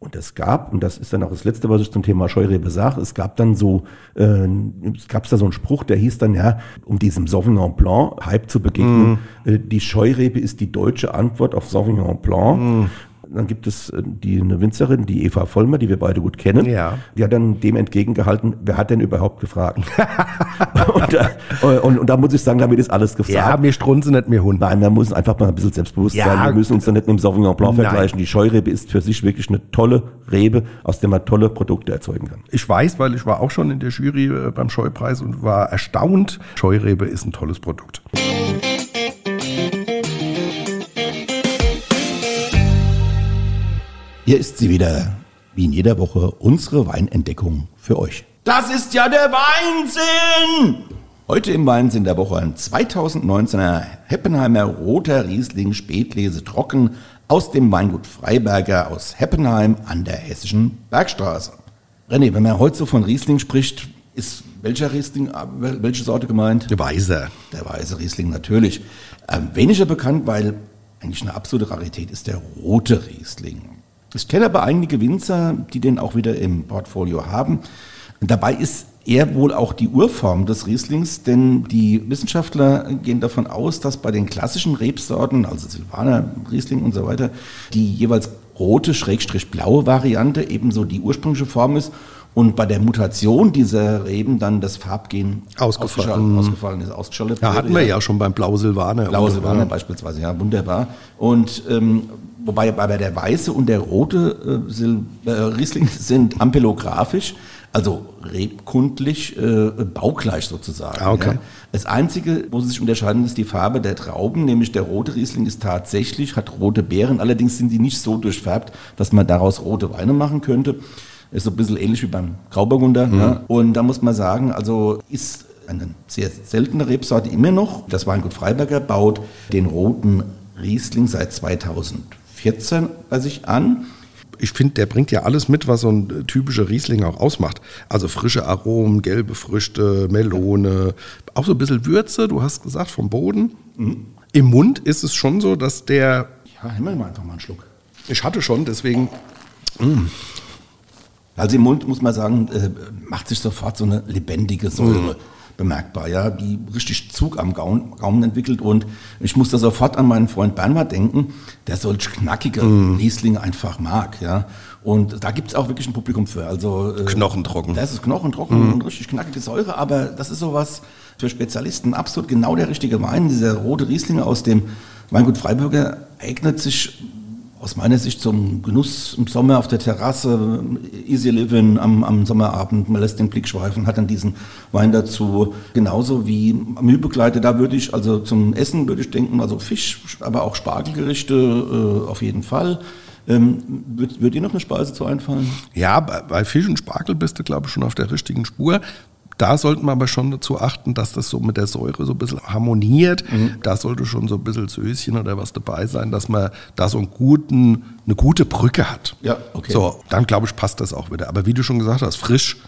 Und es gab, und das ist dann auch das Letzte, was ich zum Thema Scheurebe sage, es gab dann so, äh, es gab da so einen Spruch, der hieß dann, ja, um diesem Sauvignon Blanc Hype zu begegnen, äh, die Scheurebe ist die deutsche Antwort auf Sauvignon Blanc. Dann gibt es äh, die, eine Winzerin, die Eva Vollmer, die wir beide gut kennen. Ja. Die hat dann dem entgegengehalten, wer hat denn überhaupt gefragt? [LAUGHS] und, da, und, und da muss ich sagen, damit ist alles gefragt. ja, mir strunzen nicht mir Hund. Nein, man muss einfach mal ein bisschen selbstbewusst Ja. sein. Wir müssen uns da nicht mit dem Sauvignon Blanc Nein. vergleichen. Die Scheurebe ist für sich wirklich eine tolle Rebe, aus der man tolle Produkte erzeugen kann. Ich weiß, weil ich war auch schon in der Jury äh, beim Scheupreis und war erstaunt. Scheurebe ist ein tolles Produkt. Hier ist sie wieder, wie in jeder Woche, unsere Weinentdeckung für euch. Das ist ja der Weinsinn! Heute im Weinsinn der Woche ein 2019er Heppenheimer roter Riesling Spätlese trocken aus dem Weingut Freiberger aus Heppenheim an der hessischen Bergstraße. René, wenn man heute so von Riesling spricht, ist welcher Riesling, äh, welche Sorte gemeint? Der Weißer. Der weiße Riesling natürlich. Ähm, weniger bekannt, weil eigentlich eine absolute Rarität ist der rote Riesling. Ich kenne aber einige Winzer, die den auch wieder im Portfolio haben. Dabei ist er wohl auch die Urform des Rieslings, denn die Wissenschaftler gehen davon aus, dass bei den klassischen Rebsorten, also Silvaner, Riesling und so weiter, die jeweils rote, schrägstrich blaue Variante ebenso die ursprüngliche Form ist und bei der Mutation dieser Reben dann das Farbgen ausgefallen, ausgefallen ist, ausgeschaltet Ja, hatten wir ja schon beim Blau Silvaner. Blaue Silvaner beispielsweise, ja, wunderbar. Und ähm, wobei bei der weiße und der rote äh, äh, Riesling sind ampelographisch, also rebkundlich äh, baugleich sozusagen. Ah, okay. Ja. Das Einzige, wo sie sich unterscheiden, ist die Farbe der Trauben, nämlich der rote Riesling ist tatsächlich, hat rote Beeren, allerdings sind die nicht so durchfärbt, dass man daraus rote Weine machen könnte. Ist so ein bisschen ähnlich wie beim Grauburgunder. Mhm. Ja. Und da muss man sagen, also ist eine sehr seltene Rebsorte immer noch. Das Weingut Freiberger baut den roten Riesling seit 2014 bei sich an ich finde, der bringt ja alles mit, was so ein typischer Riesling auch ausmacht. Also frische Aromen, gelbe Früchte, Melone, auch so ein bisschen Würze, du hast gesagt, vom Boden. Mhm. Im Mund ist es schon so, dass der. Ja, nehmen wir mal einfach mal einen Schluck. Ich hatte schon, deswegen. Mm. Also im Mund muss man sagen, äh, macht sich sofort so eine lebendige Säure. Mhm bemerkbar, ja, die richtig Zug am Gaumen, Gaumen entwickelt und ich musste sofort an meinen Freund Bernhard denken, der solch knackige mm. Rieslinge einfach mag, ja. Und da gibt es auch wirklich ein Publikum für. Also äh, knochentrocken. Das ist knochentrocken mm. und richtig knackige Säure, aber das ist sowas für Spezialisten absolut genau der richtige Wein. Dieser rote Riesling aus dem Weingut Freiburger eignet sich aus meiner Sicht zum Genuss im Sommer auf der Terrasse, easy living am, am Sommerabend, man lässt den Blick schweifen, hat dann diesen Wein dazu. Genauso wie Mühlbegleiter, da würde ich, also zum Essen würde ich denken, also Fisch, aber auch Spargelgerichte äh, auf jeden Fall. Ähm, wird, wird dir noch eine Speise zu einfallen? Ja, bei, bei Fisch und Spargel bist du, glaube ich, schon auf der richtigen Spur. Da sollten wir aber schon dazu achten, dass das so mit der Säure so ein bisschen harmoniert. Mhm. Da sollte schon so ein bisschen Söschen oder was dabei sein, dass man da so einen guten, eine gute Brücke hat. Ja, okay. So, dann glaube ich, passt das auch wieder. Aber wie du schon gesagt hast, frisch,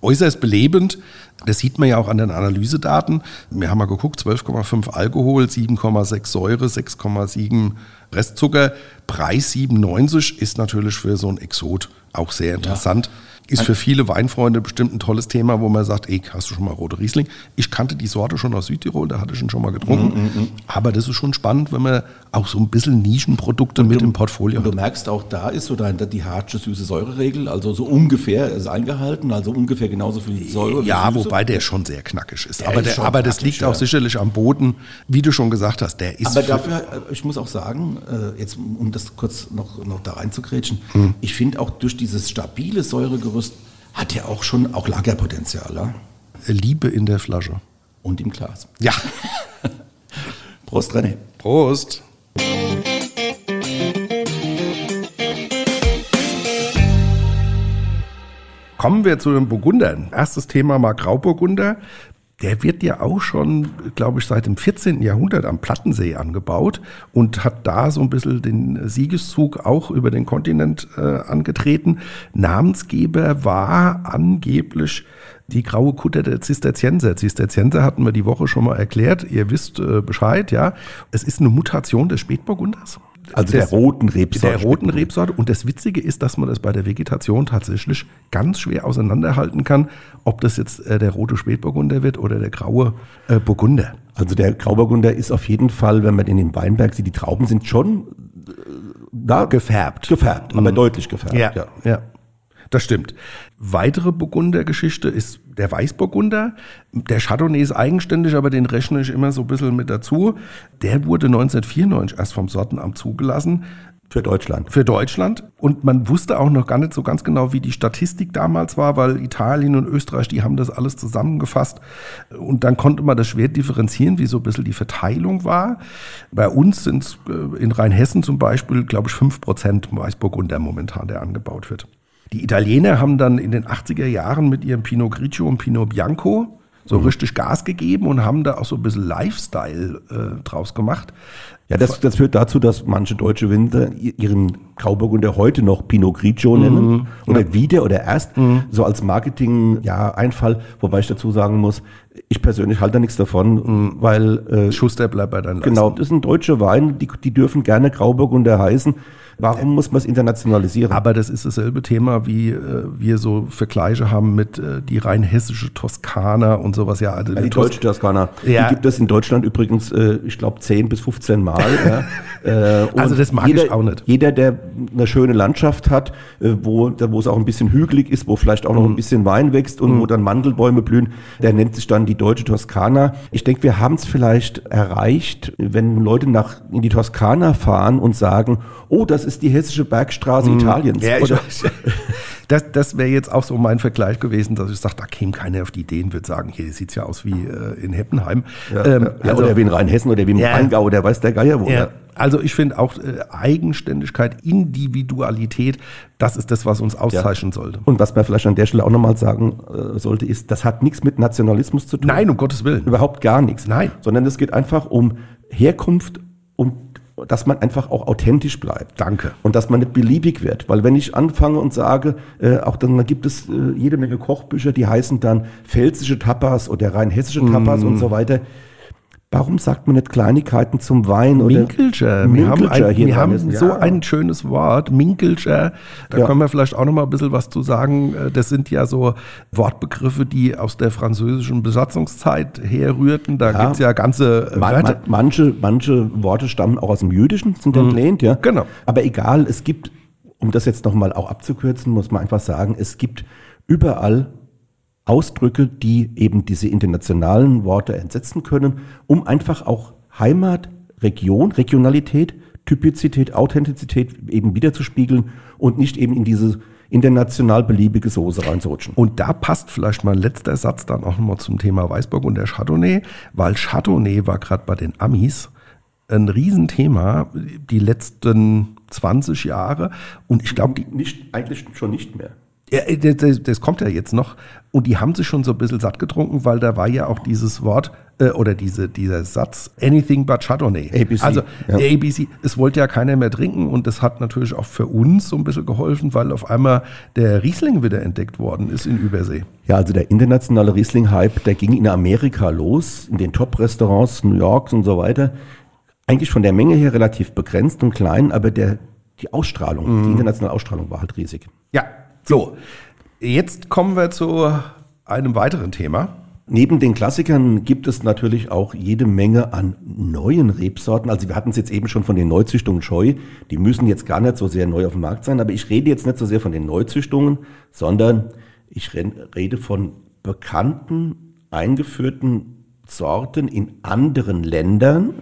äußerst belebend. Das sieht man ja auch an den Analysedaten. Wir haben mal geguckt, 12,5 Alkohol, 7,6 Säure, 6,7 Restzucker. Preis 97 ist natürlich für so ein Exot auch sehr interessant. Ja. Ist für viele Weinfreunde bestimmt ein tolles Thema, wo man sagt, ey, hast du schon mal rote Riesling? Ich kannte die Sorte schon aus Südtirol, da hatte ich ihn schon mal getrunken. Mm, mm, mm. Aber das ist schon spannend, wenn man auch so ein bisschen Nischenprodukte mit im Portfolio hat. Du merkst auch, da ist so dein, die hartsche süße Säureregel, also so ungefähr ist eingehalten, also ungefähr genauso viel Säure. Ja, wobei der schon sehr knackig ist. Der aber, ist der, aber das liegt ja. auch sicherlich am Boden, wie du schon gesagt hast, der ist. Aber dafür, äh, ich muss auch sagen, äh, jetzt um das kurz noch, noch da reinzugrätschen, hm. ich finde auch durch dieses stabile Säuregerüst hat er auch schon auch Lagerpotenzial. Ja? Liebe in der Flasche. Und im Glas. Ja. [LAUGHS] Prost, René. Prost. Kommen wir zu den Burgundern. Erstes Thema mal Grauburgunder der wird ja auch schon, glaube ich, seit dem 14. Jahrhundert am Plattensee angebaut und hat da so ein bisschen den Siegeszug auch über den Kontinent äh, angetreten. Namensgeber war angeblich die graue Kutter der Zisterzienser. Zisterzienser hatten wir die Woche schon mal erklärt. Ihr wisst äh, Bescheid, ja. Es ist eine Mutation des Spätburgunders. Also des, der roten Rebsorte. Der roten Rebsorte. Und das Witzige ist, dass man das bei der Vegetation tatsächlich ganz schwer auseinanderhalten kann, ob das jetzt äh, der rote Spätburgunder wird oder der graue äh, Burgunder. Also der Grauburgunder ist auf jeden Fall, wenn man den im Weinberg sieht, die Trauben sind schon äh, da gefärbt. Gefärbt, aber mhm. deutlich gefärbt. Ja, ja. ja. Das stimmt. Weitere Burgundergeschichte ist der Weißburgunder. Der Chardonnay ist eigenständig, aber den rechne ich immer so ein bisschen mit dazu. Der wurde 1994 erst vom Sortenamt zugelassen. Für Deutschland. Für Deutschland. Und man wusste auch noch gar nicht so ganz genau, wie die Statistik damals war, weil Italien und Österreich, die haben das alles zusammengefasst. Und dann konnte man das schwer differenzieren, wie so ein bisschen die Verteilung war. Bei uns sind es äh, in Rheinhessen zum Beispiel, glaube ich, 5 Prozent Weißburgunder momentan, der angebaut wird. Die Italiener haben dann in den 80er Jahren mit ihrem Pinot Grigio und Pinot Bianco so mhm. richtig Gas gegeben und haben da auch so ein bisschen Lifestyle äh, draus gemacht. Ja, das, das führt dazu, dass manche deutsche Winzer ihren Grauburgunder heute noch Pinot Grigio nennen Mhm. oder Ja. wieder oder erst so als Marketing ja Einfall, wobei ich dazu sagen muss, ich persönlich halte da nichts davon, Mhm. weil äh, Schuster bleibt bei deinen genau, Leisten. das sind deutsche Weine, die, die dürfen gerne Grauburgunder heißen. Warum muss man es internationalisieren? Aber das ist dasselbe Thema, wie äh, wir so Vergleiche haben mit äh, die rein hessische Toskana und sowas. Ja, also Ja, die Tos- deutsche Toskana. Ja. Die gibt es in Deutschland übrigens, äh, ich glaube, 10 bis 15 Mal. ja. [LAUGHS] Äh, Also das mag jeder, ich auch nicht. Jeder, der eine schöne Landschaft hat, äh, wo, da, wo es auch ein bisschen hügelig ist, wo vielleicht auch noch Mhm. ein bisschen Wein wächst und wo dann Mandelbäume blühen, der nennt sich dann die deutsche Toskana. Ich denke, wir haben es vielleicht erreicht, wenn Leute nach in die Toskana fahren und sagen, oh, das ist die hessische Bergstraße Italiens. Mhm. Ja, ich Oder, weiß. Das, das wäre jetzt auch so mein Vergleich gewesen, dass ich sage, da käme keiner auf die Ideen, würde sagen, hier sieht es ja aus wie äh, in Heppenheim. ja, Ähm, ja, also, oder wie in Rheinhessen oder wie im Ja. Rheingau oder weiß der Geier wo. ja, also ich finde auch äh, Eigenständigkeit, Individualität, das ist das, was uns auszeichnen sollte. Und was man vielleicht an der Stelle auch nochmal sagen äh, sollte, ist, das hat nichts mit Nationalismus zu tun. Nein, um Gottes Willen. Überhaupt gar nichts. Nein. Sondern es geht einfach um Herkunft und dass man einfach auch authentisch bleibt. Danke. Und dass man nicht beliebig wird. Weil wenn ich anfange und sage, äh, auch dann, dann gibt es äh, jede Menge Kochbücher, die heißen dann pfälzische Tapas oder rein hessische Tapas Mm. und so weiter. Warum sagt man nicht Kleinigkeiten zum Wein oder Minkelscher. Wir haben, ein, hier wir haben so ja. ein schönes Wort, Minkelscher. Da Ja. können wir vielleicht auch noch mal ein bisschen was zu sagen. Äh, Das sind ja so Wortbegriffe, die aus der französischen Besatzungszeit herrührten. Da Ja. gibt's ja ganze äh, Man, Wörter. man, manche, manche Worte stammen auch aus dem Jüdischen, sind entlehnt, ja. Genau. Aber egal, es gibt, um das jetzt nochmal auch abzukürzen, muss man einfach sagen, es gibt überall Ausdrücke, die eben diese internationalen Worte entsetzen können, um einfach auch Heimat, Region, Regionalität, Typizität, Authentizität eben wiederzuspiegeln und nicht eben in diese international beliebige Soße reinzurutschen. Und da passt vielleicht mein letzter Satz dann auch nochmal zum Thema Weißburg und der Chardonnay, weil Chardonnay war gerade bei den Amis ein Riesenthema die letzten 20 Jahre. Und ich glaube, die nicht, eigentlich schon nicht mehr. Ja, äh, das, das- kommt ja jetzt noch. Und die haben sich schon so ein bisschen satt getrunken, weil da war ja auch dieses Wort äh, oder diese, dieser Satz Anything but Chardonnay. ABC, Also ja. ABC, es wollte ja keiner mehr trinken und das hat natürlich auch für uns so ein bisschen geholfen, weil auf einmal der Riesling wieder entdeckt worden ist in Übersee. Ja, also der internationale Riesling-Hype, der ging in Amerika los, in den Top-Restaurants New Yorks und so weiter. Eigentlich von der Menge her relativ begrenzt und klein, aber der, die Ausstrahlung, die internationale Ausstrahlung war halt riesig. Ja, so. Jetzt kommen wir zu einem weiteren Thema. Neben den Klassikern gibt es natürlich auch jede Menge an neuen Rebsorten. Also wir hatten es jetzt eben schon von den Neuzüchtungen Scheu. Die müssen jetzt gar nicht so sehr neu auf dem Markt sein, aber ich rede jetzt nicht so sehr von den Neuzüchtungen, sondern ich rede von bekannten, eingeführten Sorten in anderen Ländern,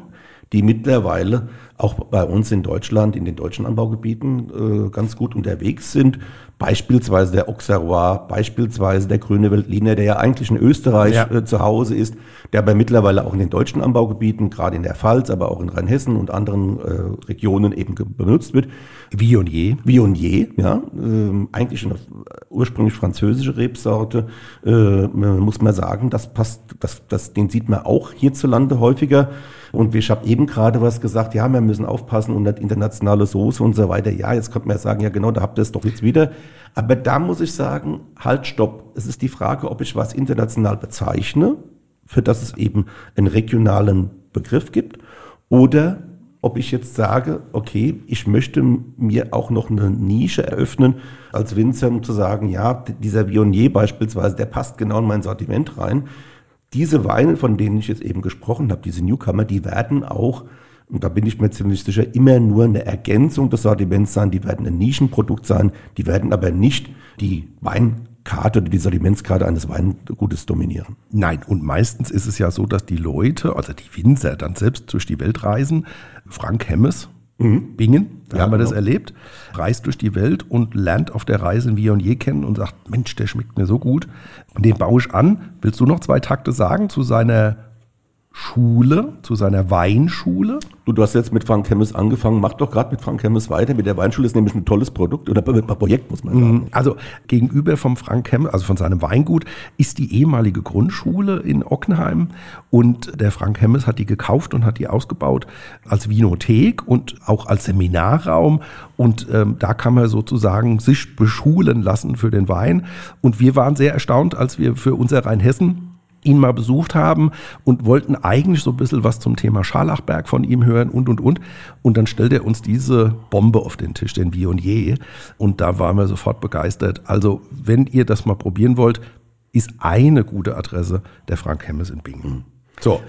die mittlerweile auch bei uns in Deutschland, in den deutschen Anbaugebieten äh, ganz gut unterwegs sind. Beispielsweise der Auxerrois, beispielsweise der Grüne Veltliner, der ja eigentlich in Österreich Ja. äh, zu Hause ist, der aber mittlerweile auch in den deutschen Anbaugebieten, gerade in der Pfalz, aber auch in Rheinhessen und anderen äh, Regionen eben benutzt wird. Je. Viognier, ja, ähm, eigentlich eine ursprünglich französische Rebsorte, äh, muss man sagen, das passt, das, das, den sieht man auch hierzulande häufiger. Und ich habe eben gerade was gesagt, ja, wir müssen aufpassen und nicht internationale Soße und so weiter. Ja, jetzt könnte man ja sagen, ja genau, da habt ihr es doch jetzt wieder. Aber da muss ich sagen, halt, stopp. Es ist die Frage, ob ich was international bezeichne, für das es eben einen regionalen Begriff gibt, oder ob ich jetzt sage, okay, ich möchte mir auch noch eine Nische eröffnen als Winzer, um zu sagen, ja, dieser Viognier beispielsweise, der passt genau in mein Sortiment rein. Diese Weine, von denen ich jetzt eben gesprochen habe, diese Newcomer, die werden auch, und da bin ich mir ziemlich sicher, immer nur eine Ergänzung des Sortiments sein, die werden ein Nischenprodukt sein, die werden aber nicht die Weinkarte oder die Sortimentskarte eines Weingutes dominieren. Nein, und meistens ist es ja so, dass die Leute, also die Winzer, dann selbst durch die Welt reisen. Frank Hemmes, Bingen, da Ja, haben wir das genau. erlebt, reist durch die Welt und lernt auf der Reise ein Viognier kennen und sagt, Mensch, der schmeckt mir so gut. Und den baue ich an. Willst du noch zwei Takte sagen zu seiner Schule, zu seiner Weinschule. Du, du hast jetzt mit Frank Hemmes angefangen, mach doch gerade mit Frank Hemmes weiter. Mit der Weinschule ist nämlich ein tolles Produkt oder Projekt, muss man sagen. Also gegenüber vom Frank Hemmes, also von seinem Weingut, ist die ehemalige Grundschule in Ockenheim und der Frank Hemmes hat die gekauft und hat die ausgebaut als Vinothek und auch als Seminarraum und ähm, da kann man sozusagen sich beschulen lassen für den Wein und wir waren sehr erstaunt, als wir für unser Rheinhessen ihn mal besucht haben und wollten eigentlich so ein bisschen was zum Thema Scharlachberg von ihm hören und, und, und. Und dann stellt er uns diese Bombe auf den Tisch, den Vionier. Und da waren wir sofort begeistert. Also, wenn ihr das mal probieren wollt, ist eine gute Adresse der Frank Hemmes in Bingen. So,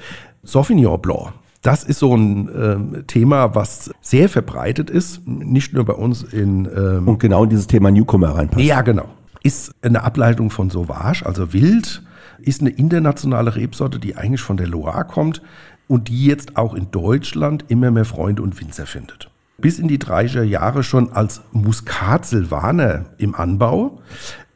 Sauvignon Blanc. Das ist so ein ähm, Thema, was sehr verbreitet ist, nicht nur bei uns in... Ähm, und genau in dieses Thema Newcomer reinpasst. Ja, genau. Ist eine Ableitung von Sauvage, also wild, ist eine internationale Rebsorte, die eigentlich von der Loire kommt und die jetzt auch in Deutschland immer mehr Freunde und Winzer findet. Bis in die 30er Jahre schon als Muscat Silvaner im Anbau.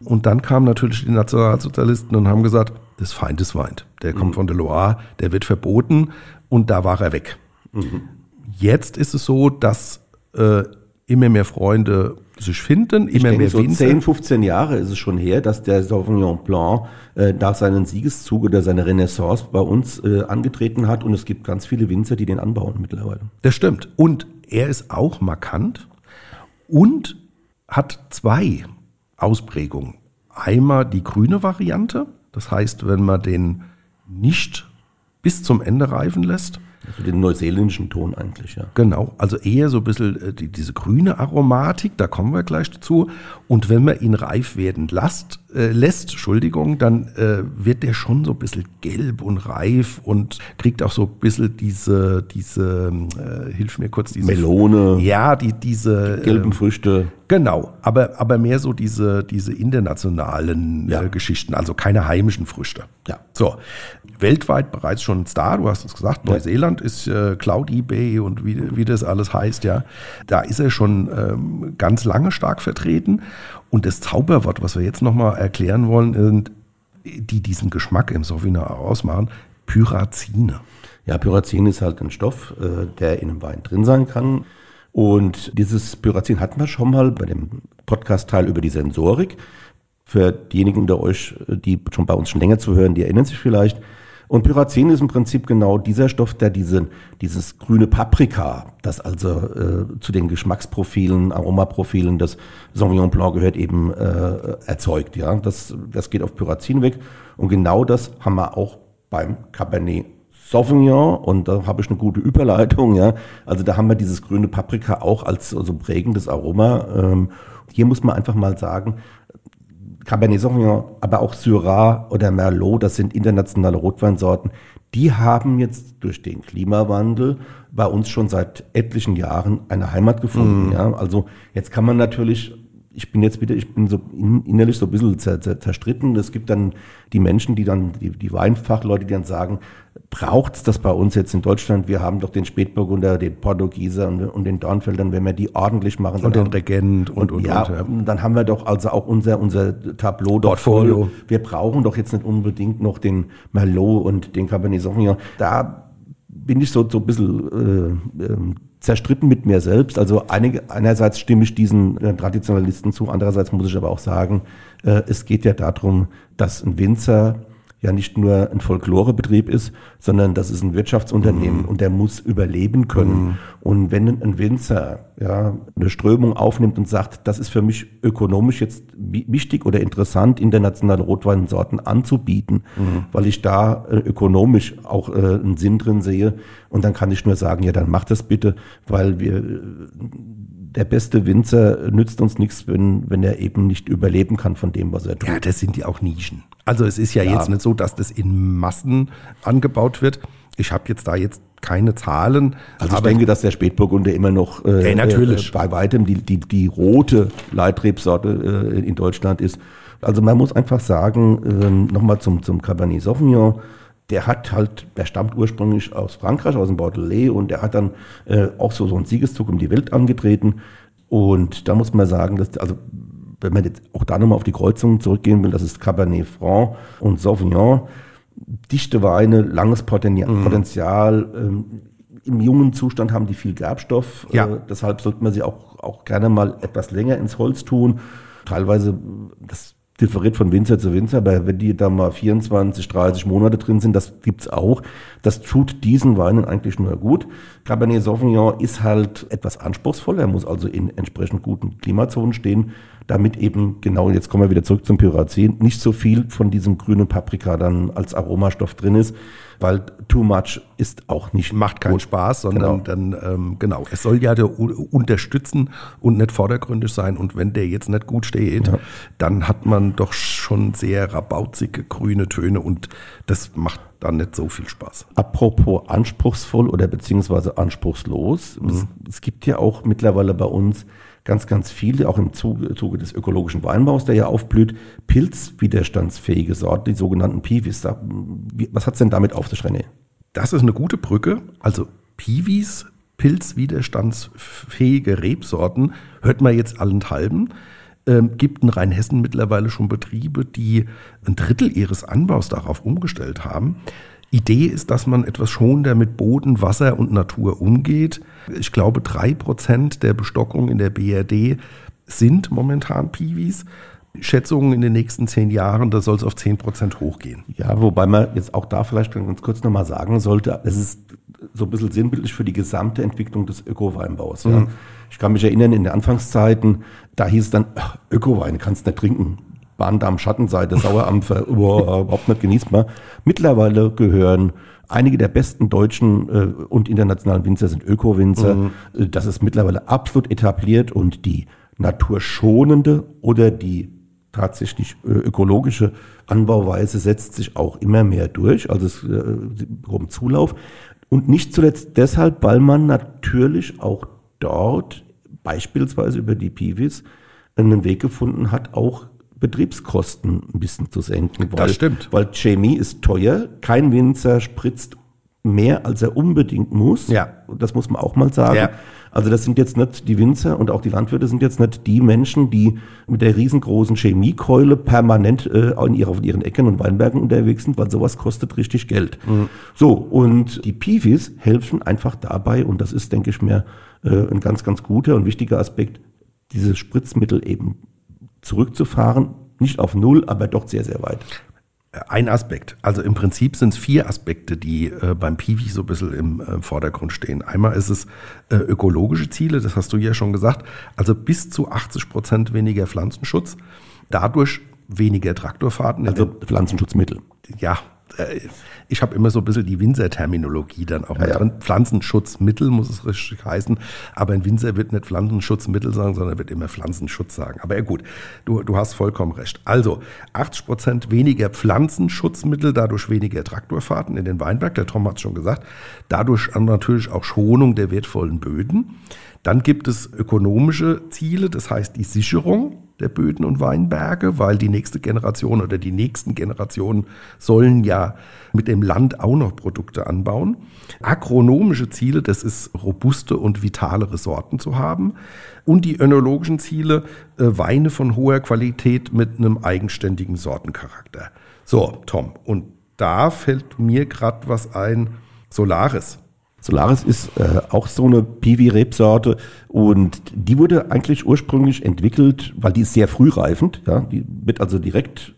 Und dann kamen natürlich die Nationalsozialisten und haben gesagt, das Feind ist Weint. Der kommt mhm. von der Loire, der wird verboten und da war er weg. Mhm. Jetzt ist es so, dass äh, immer mehr Freunde sich finden, immer denke, mehr so Winzer. 10, 15 Jahre ist es schon her, dass der Sauvignon Blanc äh, nach seinem Siegeszug oder seiner Renaissance bei uns äh, angetreten hat und es gibt ganz viele Winzer, die den anbauen mittlerweile. Das stimmt. Und er ist auch markant und hat zwei Ausprägungen. Einmal die grüne Variante, das heißt, wenn man den nicht bis zum Ende reifen lässt, also den neuseeländischen Ton eigentlich, ja. Genau, also eher so ein bisschen äh, die, diese grüne Aromatik, da kommen wir gleich dazu. Und wenn man ihn reif werden lässt, äh, lässt Entschuldigung, dann äh, wird der schon so ein bisschen gelb und reif und kriegt auch so ein bisschen diese, diese äh, hilf mir kurz, diese... Melone. Ja, die, diese... Die gelben Früchte. Genau, aber, aber mehr so diese, diese internationalen ja. äh, Geschichten, also keine heimischen Früchte. Ja. So, weltweit bereits schon ein Star, du hast es gesagt, Neuseeland ist äh, Cloud eBay und wie, wie das alles heißt, ja. Da ist er schon ähm, ganz lange stark vertreten. Und das Zauberwort, was wir jetzt nochmal erklären wollen, die diesen Geschmack im Sauvignon ausmachen, Pyrazine. Ja, Pyrazin ist halt ein Stoff, äh, der in einem Wein drin sein kann. Und dieses Pyrazin hatten wir schon mal bei dem Podcast-Teil über die Sensorik. Für diejenigen unter euch, die schon bei uns schon länger zuhören, die erinnern sich vielleicht. Und Pyrazin ist im Prinzip genau dieser Stoff, der diese, dieses grüne Paprika, das also äh, zu den Geschmacksprofilen, Aromaprofilen des Sauvignon Blanc gehört, eben äh, erzeugt. Ja, das, das geht auf Pyrazin weg. Und genau das haben wir auch beim Cabernet Sauvignon und da habe ich eine gute Überleitung, ja. Also da haben wir dieses grüne Paprika auch als so also prägendes Aroma. Ähm, hier muss man einfach mal sagen, Cabernet Sauvignon, aber auch Syrah oder Merlot, das sind internationale Rotweinsorten, die haben jetzt durch den Klimawandel bei uns schon seit etlichen Jahren eine Heimat gefunden. Mm. Ja. Also jetzt kann man natürlich ich bin jetzt wieder, ich bin so innerlich so ein bisschen zerstritten. Es gibt dann die Menschen, die dann, die, die Weinfachleute, die dann sagen, braucht's das bei uns jetzt in Deutschland? Wir haben doch den Spätburgunder, den Portugieser und, und den Dornfeldern, wenn wir die ordentlich machen. Und den Regent und, und, ja, und, ja. dann haben wir doch also auch unser, unser Tableau Portfolio. Wir brauchen doch jetzt nicht unbedingt noch den Merlot und den Cabernet Sauvignon. Da bin ich so, so ein bisschen äh, äh, zerstritten mit mir selbst. Also einige, einerseits stimme ich diesen äh, Traditionalisten zu, andererseits muss ich aber auch sagen, äh, es geht ja darum, dass ein Winzer ja nicht nur ein Folklorebetrieb ist, sondern das ist ein Wirtschaftsunternehmen mhm. und der muss überleben können. Mhm. Und wenn ein Winzer ja, eine Strömung aufnimmt und sagt, das ist für mich ökonomisch jetzt wichtig oder interessant, internationale Rotweinsorten anzubieten, mhm. weil ich da äh, ökonomisch auch äh, einen Sinn drin sehe, und dann kann ich nur sagen, ja, dann macht das bitte, weil wir der beste Winzer nützt uns nichts, wenn, wenn er eben nicht überleben kann von dem, was er tut. Ja, das sind ja auch Nischen. Also es ist ja, ja. jetzt nicht so, dass das in Massen angebaut wird. Ich habe jetzt da jetzt keine Zahlen. Also ich denke, dass der Spätburgunder immer noch äh, ja, natürlich. Äh, bei weitem die, die, die rote Leitrebsorte äh, in Deutschland ist. Also man muss einfach sagen, äh, nochmal zum, zum Cabernet Sauvignon, der hat halt, der stammt ursprünglich aus Frankreich, aus dem Bordelais und der hat dann äh, auch so, so einen Siegeszug um die Welt angetreten. Und da muss man sagen, dass, also wenn man jetzt auch da nochmal auf die Kreuzung zurückgehen will, das ist Cabernet Franc und Sauvignon. dichte Weine, langes Potenzial. Ähm, Im jungen Zustand haben die viel Gerbstoff. Ja. Äh, deshalb sollte man sie auch, auch gerne mal etwas länger ins Holz tun. Teilweise, das differiert von Winzer zu Winzer, aber wenn die da mal 24, 30 Monate drin sind, das gibt's auch. Das tut diesen Weinen eigentlich nur gut. Cabernet Sauvignon ist halt etwas anspruchsvoller, er muss also in entsprechend guten Klimazonen stehen, damit eben genau, jetzt kommen wir wieder zurück zum Pyrazin, nicht so viel von diesem grünen Paprika dann als Aromastoff drin ist, weil too much ist auch nicht Macht keinen gut. Spaß, sondern dann, ähm, genau, es soll ja der unterstützen und nicht vordergründig sein. Und wenn der jetzt nicht gut steht, dann hat man doch schon sehr rabauzige grüne Töne und das macht dann nicht so viel Spaß. Apropos anspruchsvoll oder beziehungsweise anspruchslos. Es, es gibt ja auch mittlerweile bei uns ganz, ganz viele, auch im Zuge, Zuge des ökologischen Weinbaus, der ja aufblüht, pilzwiderstandsfähige Sorten, die sogenannten Piwis. Was hat's denn damit auf sich, René? Das ist eine gute Brücke. Also Piwis, pilzwiderstandsfähige Rebsorten, hört man jetzt allenthalben. Ähm, gibt in Rheinhessen mittlerweile schon Betriebe, die ein Drittel ihres Anbaus darauf umgestellt haben. Idee ist, dass man etwas schonender mit Boden, Wasser und Natur umgeht. Ich glaube, drei Prozent der Bestockung in der BRD sind momentan Piwis. Schätzungen in den nächsten zehn Jahren, da soll es auf zehn Prozent hochgehen. Ja, wobei man jetzt auch da vielleicht ganz kurz nochmal sagen sollte, es ist so ein bisschen sinnbildlich für die gesamte Entwicklung des Öko-Weinbaus. Ja. Ich kann mich erinnern, in den Anfangszeiten, da hieß es dann, Öko-Wein kannst nicht trinken. Bahndarm, Schattenseite, Sauerampfer, boah, überhaupt nicht genießbar. Mittlerweile gehören einige der besten deutschen äh, und internationalen Winzer sind Öko-Winzer. Äh, Das ist mittlerweile absolut etabliert und die naturschonende oder die tatsächlich äh, ökologische Anbauweise setzt sich auch immer mehr durch, also es äh, bekommt Zulauf. Und nicht zuletzt deshalb, weil man natürlich auch dort beispielsweise über die Piwis einen Weg gefunden hat, auch Betriebskosten ein bisschen zu senken. Weil, stimmt. Weil Chemie ist teuer, kein Winzer spritzt mehr, als er unbedingt muss. Ja. Das muss man auch mal sagen. Ja. Also das sind jetzt nicht die Winzer und auch die Landwirte sind jetzt nicht die Menschen, die mit der riesengroßen Chemiekeule permanent äh, in, ihrer, auf ihren Ecken und Weinbergen unterwegs sind, weil sowas kostet richtig Geld. So, und die Piwis helfen einfach dabei, und das ist, denke ich mir, äh, ein ganz, ganz guter und wichtiger Aspekt, diese Spritzmittel eben zurückzufahren. Nicht auf Null, aber doch sehr, sehr weit. Ein Aspekt. Also im Prinzip sind es vier Aspekte, die äh, beim Piwi so ein bisschen im äh, Vordergrund stehen. Einmal ist es äh, ökologische Ziele, das hast du ja schon gesagt. Also bis zu 80 Prozent weniger Pflanzenschutz. Dadurch weniger Traktorfahrten. Also Pflanzenschutzmittel. ja, ich habe immer so ein bisschen die Winzer-Terminologie dann auch mit ja. drin. Pflanzenschutzmittel muss es richtig heißen, aber ein Winzer wird nicht Pflanzenschutzmittel sagen, sondern wird immer Pflanzenschutz sagen. Aber ja gut, du, du hast vollkommen recht. Also 80 Prozent weniger Pflanzenschutzmittel, dadurch weniger Traktorfahrten in den Weinberg, der Tom hat es schon gesagt. Dadurch natürlich auch Schonung der wertvollen Böden. Dann gibt es ökonomische Ziele, das heißt die Sicherung der Böden und Weinberge, weil die nächste Generation oder die nächsten Generationen sollen ja mit dem Land auch noch Produkte anbauen. Agronomische Ziele, das ist robuste und vitale Ressorten zu haben. Und die önologischen Ziele, äh, Weine von hoher Qualität mit einem eigenständigen Sortencharakter. So, Tom, und da fällt mir gerade was ein, Solaris. Solaris ist äh, auch so eine Piwi-Rebsorte und die wurde eigentlich ursprünglich entwickelt, weil die ist sehr frühreifend. Ja? Die wird also direkt,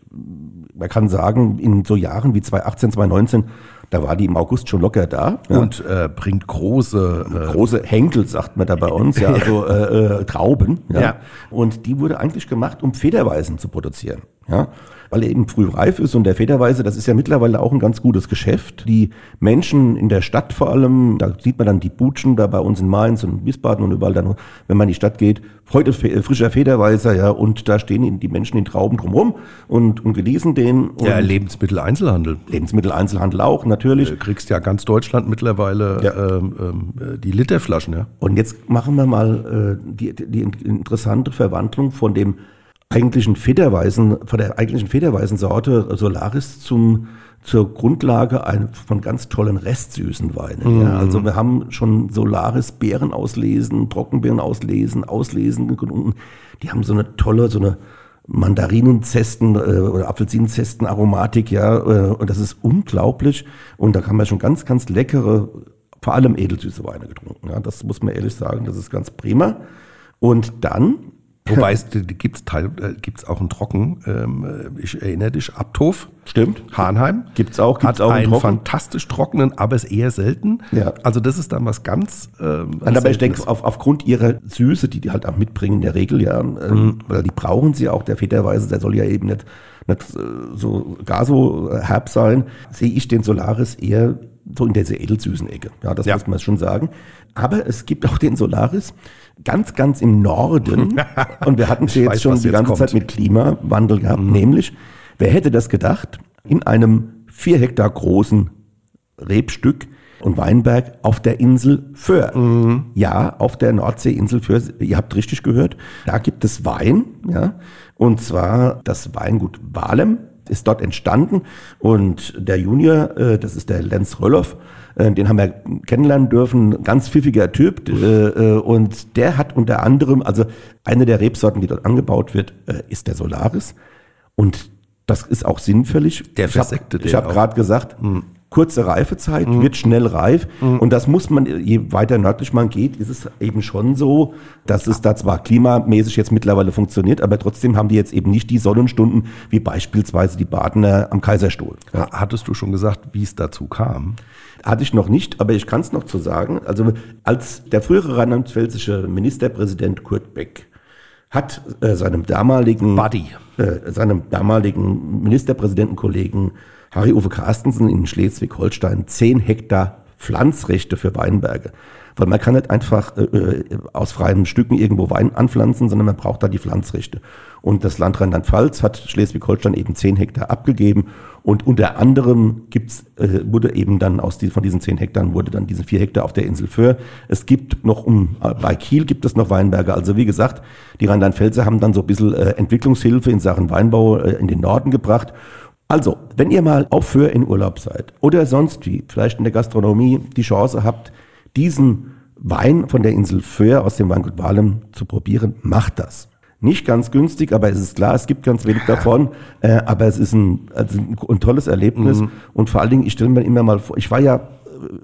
man kann sagen, in so Jahren wie 2018, 2019, da war die im August schon locker da. Ja? Und äh, bringt große äh, große Henkel, sagt man da bei uns, ja, also [LAUGHS] äh, äh, Trauben. Ja? Ja. Und die wurde eigentlich gemacht, um Federweisen zu produzieren. Ja? Weil er eben früh reif ist und der Federweise, das ist ja mittlerweile auch ein ganz gutes Geschäft. Die Menschen in der Stadt vor allem, da sieht man dann die Butschen da bei uns in Mainz und Wiesbaden und überall dann, wenn man in die Stadt geht, heute fe- frischer Federweiser, ja, und da stehen die Menschen in Trauben drumherum und, und genießen den. Und ja, Lebensmitteleinzelhandel. Lebensmitteleinzelhandel auch, natürlich. Du kriegst ja ganz Deutschland mittlerweile Ja. ähm, ähm, die Literflaschen, ja. Und jetzt machen wir mal äh, die, die interessante Verwandlung von dem eigentlichen Federweisen, von der eigentlichen Federweisensorte Solaris zum zur Grundlage ein, von ganz tollen restsüßen Weinen. Ja. Also wir haben schon Solaris Beeren auslesen, Trockenbeeren auslesen, auslesen gefunden. Die haben so eine tolle, so eine Mandarinenzesten äh, oder Apfelsinenzesten Aromatik, ja, äh, und das ist unglaublich. Und da kann man schon ganz, ganz leckere, vor allem edelsüße Weine getrunken. Ja, das muss man ehrlich sagen, das ist ganz prima. Und dann Wobei es gibt es äh, gibt's auch einen Trocken. Ähm, äh, ich erinnere dich, Abthof. Stimmt. Hahnheim. Gibt's auch. Gibt's Hat auch einen, einen fantastisch trockenen, aber ist eher selten. Ja. Also das ist dann was ganz. Ähm, aber ich denke, auf, aufgrund ihrer Süße, die die halt auch mitbringen in der Regel, ja, ähm, mhm. weil die brauchen sie auch, der Federweise, der soll ja eben nicht, nicht äh, so gar so herb sein, sehe ich den Solaris eher so in dieser edelsüßen Ecke. Ja, das ja. muss man schon sagen. Aber es gibt auch den Solaris, ganz, ganz im Norden. [LAUGHS] Und wir hatten es jetzt weiß, schon die ganze kommt. Zeit mit Klimawandel gehabt. Mhm. Nämlich, wer hätte das gedacht, in einem vier Hektar großen Rebstück und Weinberg auf der Insel Föhr. Mhm. Ja, auf der Nordseeinsel Föhr. Ihr habt richtig gehört. Da gibt es Wein, ja. Und zwar das Weingut Walem ist dort entstanden. Und der Junior, äh, das ist der Lenz Rölloff, äh, den haben wir kennenlernen dürfen, ganz pfiffiger Typ. Äh, äh, und der hat unter anderem, also eine der Rebsorten, die dort angebaut wird, ist der Solaris. Und das ist auch sinnfällig. Der versekte Ich habe hab gerade gesagt, mhm. Kurze Reifezeit, mhm. wird schnell reif. Mhm. Und das muss man, je weiter nördlich man geht, ist es eben schon so, dass es da zwar klimamäßig jetzt mittlerweile funktioniert, aber trotzdem haben die jetzt eben nicht die Sonnenstunden wie beispielsweise die Badener am Kaiserstuhl. Hattest du schon gesagt, wie es dazu kam? Hatte ich noch nicht, aber ich kann es noch zu sagen. Also als der frühere rheinland-pfälzische Ministerpräsident Kurt Beck hat äh, seinem damaligen Buddy. Äh, seinem damaligen Ministerpräsidentenkollegen Harry-Uwe Carstensen in Schleswig-Holstein 10 Hektar Pflanzrechte für Weinberge. Weil man kann nicht einfach äh, äh, aus freien Stücken irgendwo Wein anpflanzen, sondern man braucht da die Pflanzrechte. Und das Land Rheinland-Pfalz hat Schleswig-Holstein eben 10 Hektar abgegeben. Und unter anderem gibt's, äh, wurde eben dann aus die, von diesen 10 Hektar wurde dann diese 4 Hektar auf der Insel Föhr. Es gibt noch um, äh, bei Kiel gibt es noch Weinberge. Also wie gesagt, die Rheinland-Pfälzer haben dann so ein bisschen äh, Entwicklungshilfe in Sachen Weinbau äh, in den Norden gebracht. Also, wenn ihr mal auf Föhr in Urlaub seid oder sonst wie, vielleicht in der Gastronomie die Chance habt, diesen Wein von der Insel Föhr aus dem Weingut Walem zu probieren, macht das. Nicht ganz günstig, aber es ist klar, es gibt ganz wenig [LAUGHS] davon. Äh, aber es ist ein, also ein, ein tolles Erlebnis. Mhm. Und vor allen Dingen, ich stelle mir immer mal vor, ich war ja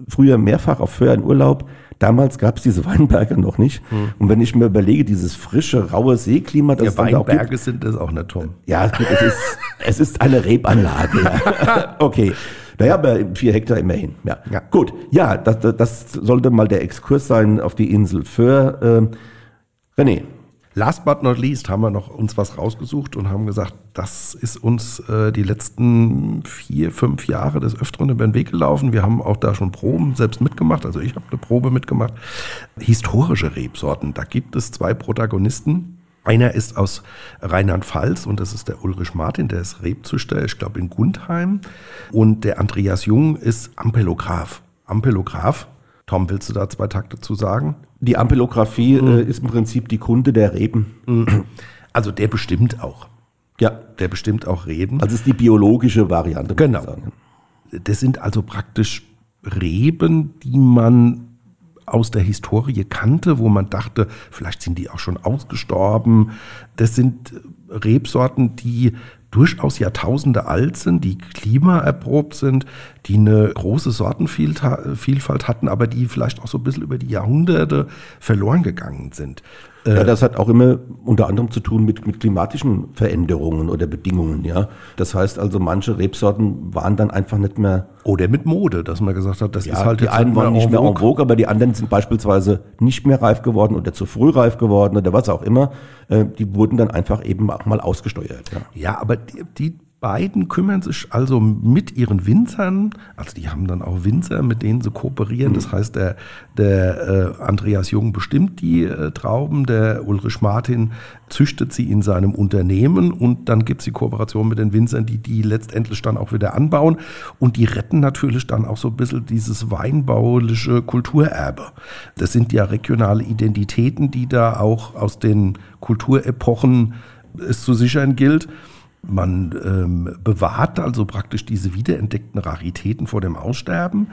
früher mehrfach auf Föhr in Urlaub. Damals gab es diese Weinberge noch nicht. Mhm. Und wenn ich mir überlege, dieses frische, raue Seeklima, das ja, Weinberge auch gibt, sind das auch nicht, Tom. Ja, es ist, [LAUGHS] es ist eine Rebanlage. Ja. [LAUGHS] okay. Naja, aber vier Hektar immerhin. Ja. ja. Gut, ja, das, das sollte mal der Exkurs sein auf die Insel Föhr. Äh, René, Last but not least haben wir noch uns was rausgesucht und haben gesagt, das ist uns äh, die letzten vier, fünf Jahre des Öfteren über den Weg gelaufen. Wir haben auch da schon Proben selbst mitgemacht. Also ich habe eine Probe mitgemacht. Historische Rebsorten. Da gibt es zwei Protagonisten. Einer ist aus Rheinland-Pfalz und das ist der Ulrich Martin, der ist Rebzüchter, ich glaube in Gundheim. Und der Andreas Jung ist Ampelograph. Ampelograph Tom, willst du da zwei Takte zu sagen? Die Ampelographie mhm. äh, ist im Prinzip die Kunde der Reben. Mhm. Also der bestimmt auch. Ja. Der bestimmt auch Reben. Also ist die biologische Variante. Genau. Das sind also praktisch Reben, die man aus der Historie kannte, wo man dachte, vielleicht sind die auch schon ausgestorben. Das sind Rebsorten, die durchaus Jahrtausende alt sind, die klimaerprobt sind, die eine große Sortenvielfalt hatten, aber die vielleicht auch so ein bisschen über die Jahrhunderte verloren gegangen sind. Ja, das hat auch immer unter anderem zu tun mit, mit klimatischen Veränderungen oder Bedingungen, ja. Das heißt also, manche Rebsorten waren dann einfach nicht mehr. Oder mit Mode, dass man gesagt hat, das ja, ist halt die einen waren nicht mehr en vogue, aber die anderen sind beispielsweise nicht mehr reif geworden oder zu früh reif geworden oder was auch immer. Äh, die wurden dann einfach eben auch mal ausgesteuert. Ja, ja aber die, die beiden kümmern sich also mit ihren Winzern, also die haben dann auch Winzer, mit denen sie kooperieren. Mhm. Das heißt, der, der äh, Andreas Jung bestimmt die äh, Trauben, der Ulrich Martin züchtet sie in seinem Unternehmen und dann gibt es die Kooperation mit den Winzern, die die letztendlich dann auch wieder anbauen und die retten natürlich dann auch so ein bisschen dieses weinbauliche Kulturerbe. Das sind ja regionale Identitäten, die da auch aus den Kulturepochen es zu sichern gilt. Man ähm, bewahrt also praktisch diese wiederentdeckten Raritäten vor dem Aussterben.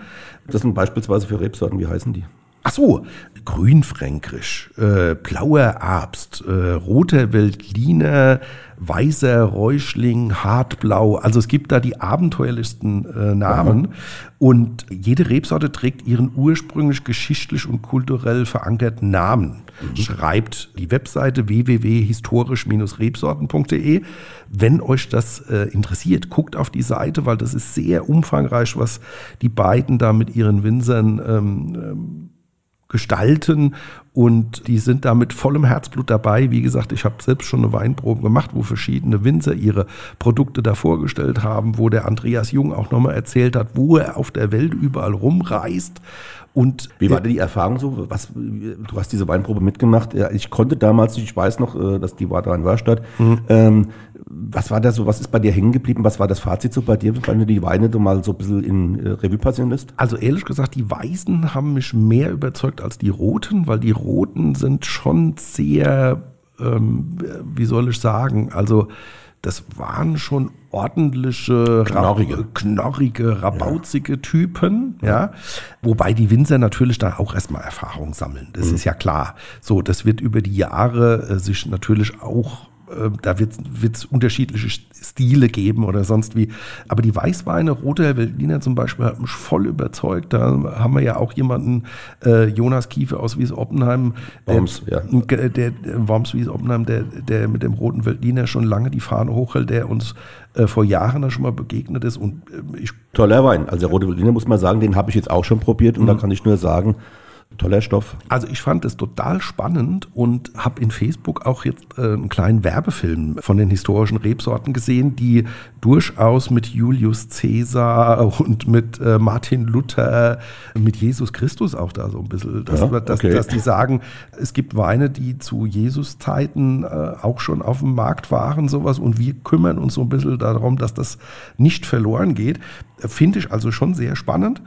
Das sind beispielsweise für Rebsorten, wie heißen die? Ach so, Grünfränkisch, äh, blauer Abst, äh, roter Veltliner, weißer Räuschling, hartblau. Also es gibt da die abenteuerlichsten äh, Namen. Aha. Und jede Rebsorte trägt ihren ursprünglich geschichtlich und kulturell verankerten Namen. Mhm. Schreibt die Webseite www.historisch-rebsorten.de. Wenn euch das äh, interessiert, guckt auf die Seite, weil das ist sehr umfangreich, was die beiden da mit ihren Winzern ähm, ähm gestalten und die sind da mit vollem Herzblut dabei. Wie gesagt, ich habe selbst schon eine Weinprobe gemacht, wo verschiedene Winzer ihre Produkte da vorgestellt haben, wo der Andreas Jung auch nochmal erzählt hat, wo er auf der Welt überall rumreist und Wie war denn die Erfahrung so? Was, du hast diese Weinprobe mitgemacht. Ja, ich konnte damals, ich weiß noch, äh, dass die war da in Wörstadt. Mhm. Ähm, was war da so, was ist bei dir hängen geblieben? Was war das Fazit so bei dir, wenn du die Weine mal so ein bisschen in äh, Revue passieren lässt? Also ehrlich gesagt, die Weißen haben mich mehr überzeugt als die Roten, weil die Roten sind schon sehr, ähm, wie soll ich sagen, also das waren schon ordentliche, knorrige, knorrige rabauzige ja. Typen, ja. Wobei die Winzer natürlich da auch erstmal Erfahrung sammeln. Das mhm. ist ja klar. So, das wird über die Jahre äh, sich natürlich auch da wird es unterschiedliche Stile geben oder sonst wie. Aber die Weißweine, Roter Veltliner zum Beispiel, hat mich voll überzeugt. Da haben wir ja auch jemanden, äh, Jonas Kiefe aus Wies-Oppenheim, Worms, ja. der, der, Worms Wies-Oppenheim, der, der mit dem Roten Veltliner schon lange die Fahne hochhält, der uns äh, vor Jahren da schon mal begegnet ist. Und äh, ich Toller Wein. Also der Rote Veltliner muss man sagen, den habe ich jetzt auch schon probiert und mhm. da kann ich nur sagen, Toller Stoff. Also ich fand es total spannend und habe in Facebook auch jetzt äh, einen kleinen Werbefilm von den historischen Rebsorten gesehen, die durchaus mit Julius Caesar und mit äh, Martin Luther, mit Jesus Christus auch da so ein bisschen, dass, ja, okay. dass die sagen, es gibt Weine, die zu Jesus-Zeiten äh, auch schon auf dem Markt waren, sowas, und wir kümmern uns so ein bisschen darum, dass das nicht verloren geht. Finde ich also schon sehr spannend.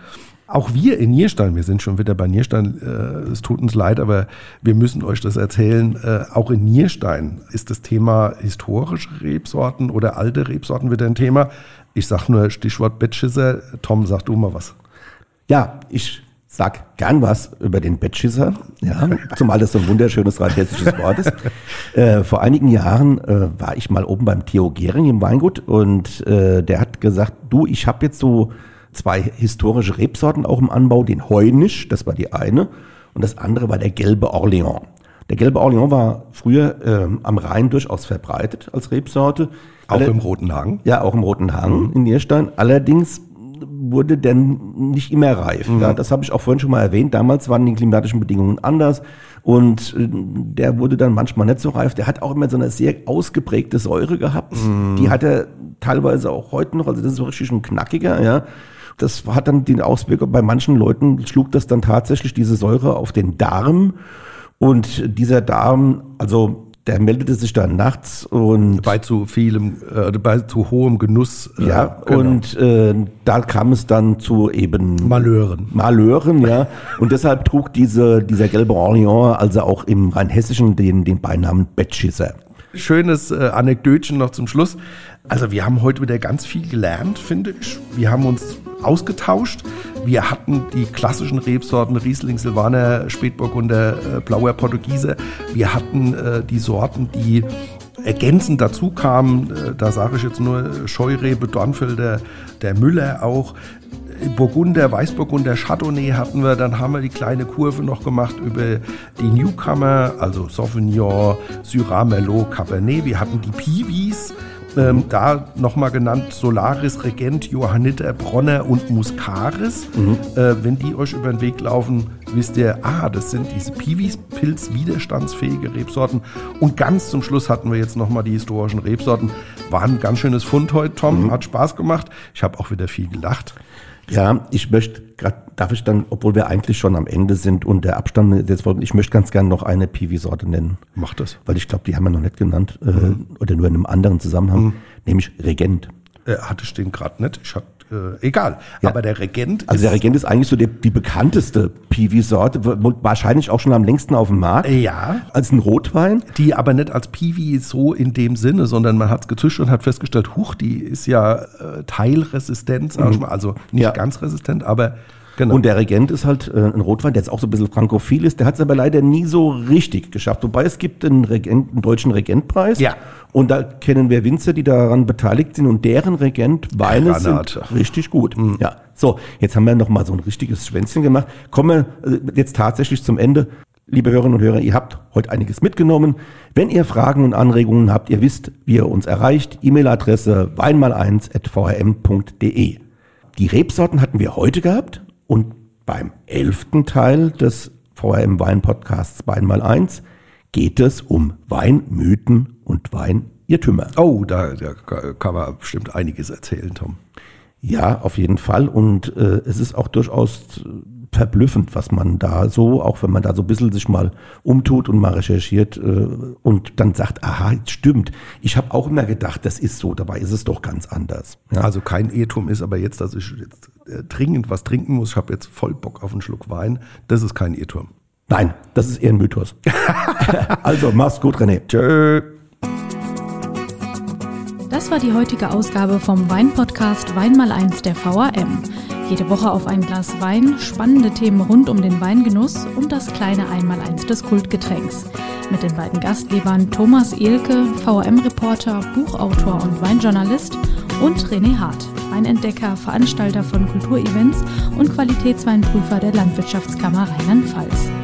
Auch wir in Nierstein, wir sind schon wieder bei Nierstein, äh, es tut uns leid, aber wir müssen euch das erzählen. Äh, auch in Nierstein ist das Thema historische Rebsorten oder alte Rebsorten wieder ein Thema. Ich sage nur Stichwort Bettschisser. Tom, sag du mal was. Ja, ich sag gern was über den Bettschisser, ja, zumal das so ein wunderschönes rheinhessisches Wort ist. [LAUGHS] Äh, vor einigen Jahren äh, war ich mal oben beim Theo Gehring im Weingut und äh, der hat gesagt, du, ich habe jetzt so zwei historische Rebsorten auch im Anbau, den Heunisch, das war die eine, und das andere war der gelbe Orléans. Der gelbe Orléans war früher äh, am Rhein durchaus verbreitet als Rebsorte. Auch Alle, im Roten Hang? Ja, auch im Roten Hang mhm. in Nierstein. Allerdings wurde der nicht immer reif. Mhm. Ja, das habe ich auch vorhin schon mal erwähnt. Damals waren die klimatischen Bedingungen anders und äh, der wurde dann manchmal nicht so reif. Der hat auch immer so eine sehr ausgeprägte Säure gehabt. Mhm. Die hat er teilweise auch heute noch. Also das ist so richtig ein knackiger, ja. Das hat dann den Auswirkungen, bei manchen Leuten schlug das dann tatsächlich diese Säure auf den Darm. Und dieser Darm, also der meldete sich dann nachts und bei zu vielem, äh, bei zu hohem Genuss. Äh, ja, genau. und äh, da kam es dann zu eben Malheuren. Malheuren, ja. und deshalb trug diese, dieser gelbe Orient also auch im Rheinhessischen den, den Beinamen Bettschisser. Schönes äh, Anekdötchen noch zum Schluss. Also wir haben heute wieder ganz viel gelernt, finde ich. Wir haben uns ausgetauscht. Wir hatten die klassischen Rebsorten Riesling, Silvaner, Spätburgunder, äh, Blauer Portugiese. Wir hatten äh, die Sorten, die ergänzend dazu kamen. Äh, da sage ich jetzt nur Scheurebe, Dornfelder, der Müller auch. Burgunder, Weißburgunder, Chardonnay hatten wir, dann haben wir die kleine Kurve noch gemacht über die Newcomer, also Sauvignon, Syrah, Merlot, Cabernet. Wir hatten die Piwis, ähm, da nochmal genannt Solaris, Regent, Johanniter, Bronner und Muscaris. Mhm. Äh, wenn die euch über den Weg laufen, wisst ihr, ah, das sind diese Piwis, pilzwiderstandsfähige Rebsorten. Und ganz zum Schluss hatten wir jetzt nochmal die historischen Rebsorten. War ein ganz schönes Fund heute, Tom. Mhm. Hat Spaß gemacht. Ich habe auch wieder viel gelacht. Ja, ich möchte gerade, darf ich dann, obwohl wir eigentlich schon am Ende sind und der Abstand jetzt ich möchte ganz gerne noch eine Piwi-Sorte nennen. Mach das. Weil ich glaube, die haben wir noch nicht genannt äh, mhm. oder nur in einem anderen Zusammenhang, mhm. nämlich Regent. Äh, hatte ich den gerade nicht. Ich hatte äh, egal. Ja. Aber der Regent. Also der Regent ist eigentlich so die, die bekannteste Piwi-Sorte, wahrscheinlich auch schon am längsten auf dem Markt. Ja. Als ein Rotwein. Die aber nicht als Piwi so in dem Sinne, sondern man hat es gezischt und hat festgestellt, huch, die ist ja äh, teilresistent, sag ich mhm. mal. Also nicht ja. ganz resistent, aber Genau. Und der Regent ist halt äh, ein Rotwein, der jetzt auch so ein bisschen frankophil ist. Der hat es aber leider nie so richtig geschafft. Wobei es gibt einen, Regent, einen deutschen Regentpreis. Ja. Und da kennen wir Winzer, die daran beteiligt sind und deren Regent-Weine Granate. sind richtig gut. Ja. So, jetzt haben wir noch mal so ein richtiges Schwänzchen gemacht. Kommen wir äh, jetzt tatsächlich zum Ende. Liebe Hörerinnen und Hörer, ihr habt heute einiges mitgenommen. Wenn ihr Fragen und Anregungen habt, ihr wisst, wie ihr uns erreicht. E-Mail-Adresse weinmal1.vrm.de. Die Rebsorten hatten wir heute gehabt und beim elften Teil des VRM Wein Podcasts Weinmal 1 geht es um Weinmythen und Weinirrtümer. Oh, da, da kann man bestimmt einiges erzählen, Tom. Ja, auf jeden Fall. Und äh, es ist auch durchaus verblüffend, was man da so, auch wenn man da so ein bisschen sich mal umtut und mal recherchiert äh, und dann sagt, aha, stimmt. Ich habe auch immer gedacht, das ist so, dabei ist es doch ganz anders. Ja. Also kein Irrtum ist aber jetzt, dass ich jetzt äh, dringend was trinken muss, ich habe jetzt voll Bock auf einen Schluck Wein, das ist kein Irrtum. Nein, das ist eher ein Mythos. [LAUGHS] also, mach's gut, René. Tschö. Das war die heutige Ausgabe vom Weinpodcast Weinmal eins der VAM. Jede Woche auf ein Glas Wein, spannende Themen rund um den Weingenuss und das kleine Einmaleins des Kultgetränks. Mit den beiden Gastgebern Thomas Ehlke, VRM-Reporter, Buchautor und Weinjournalist und René Hart, Weinentdecker, Veranstalter von Kulturevents und Qualitätsweinprüfer der Landwirtschaftskammer Rheinland-Pfalz.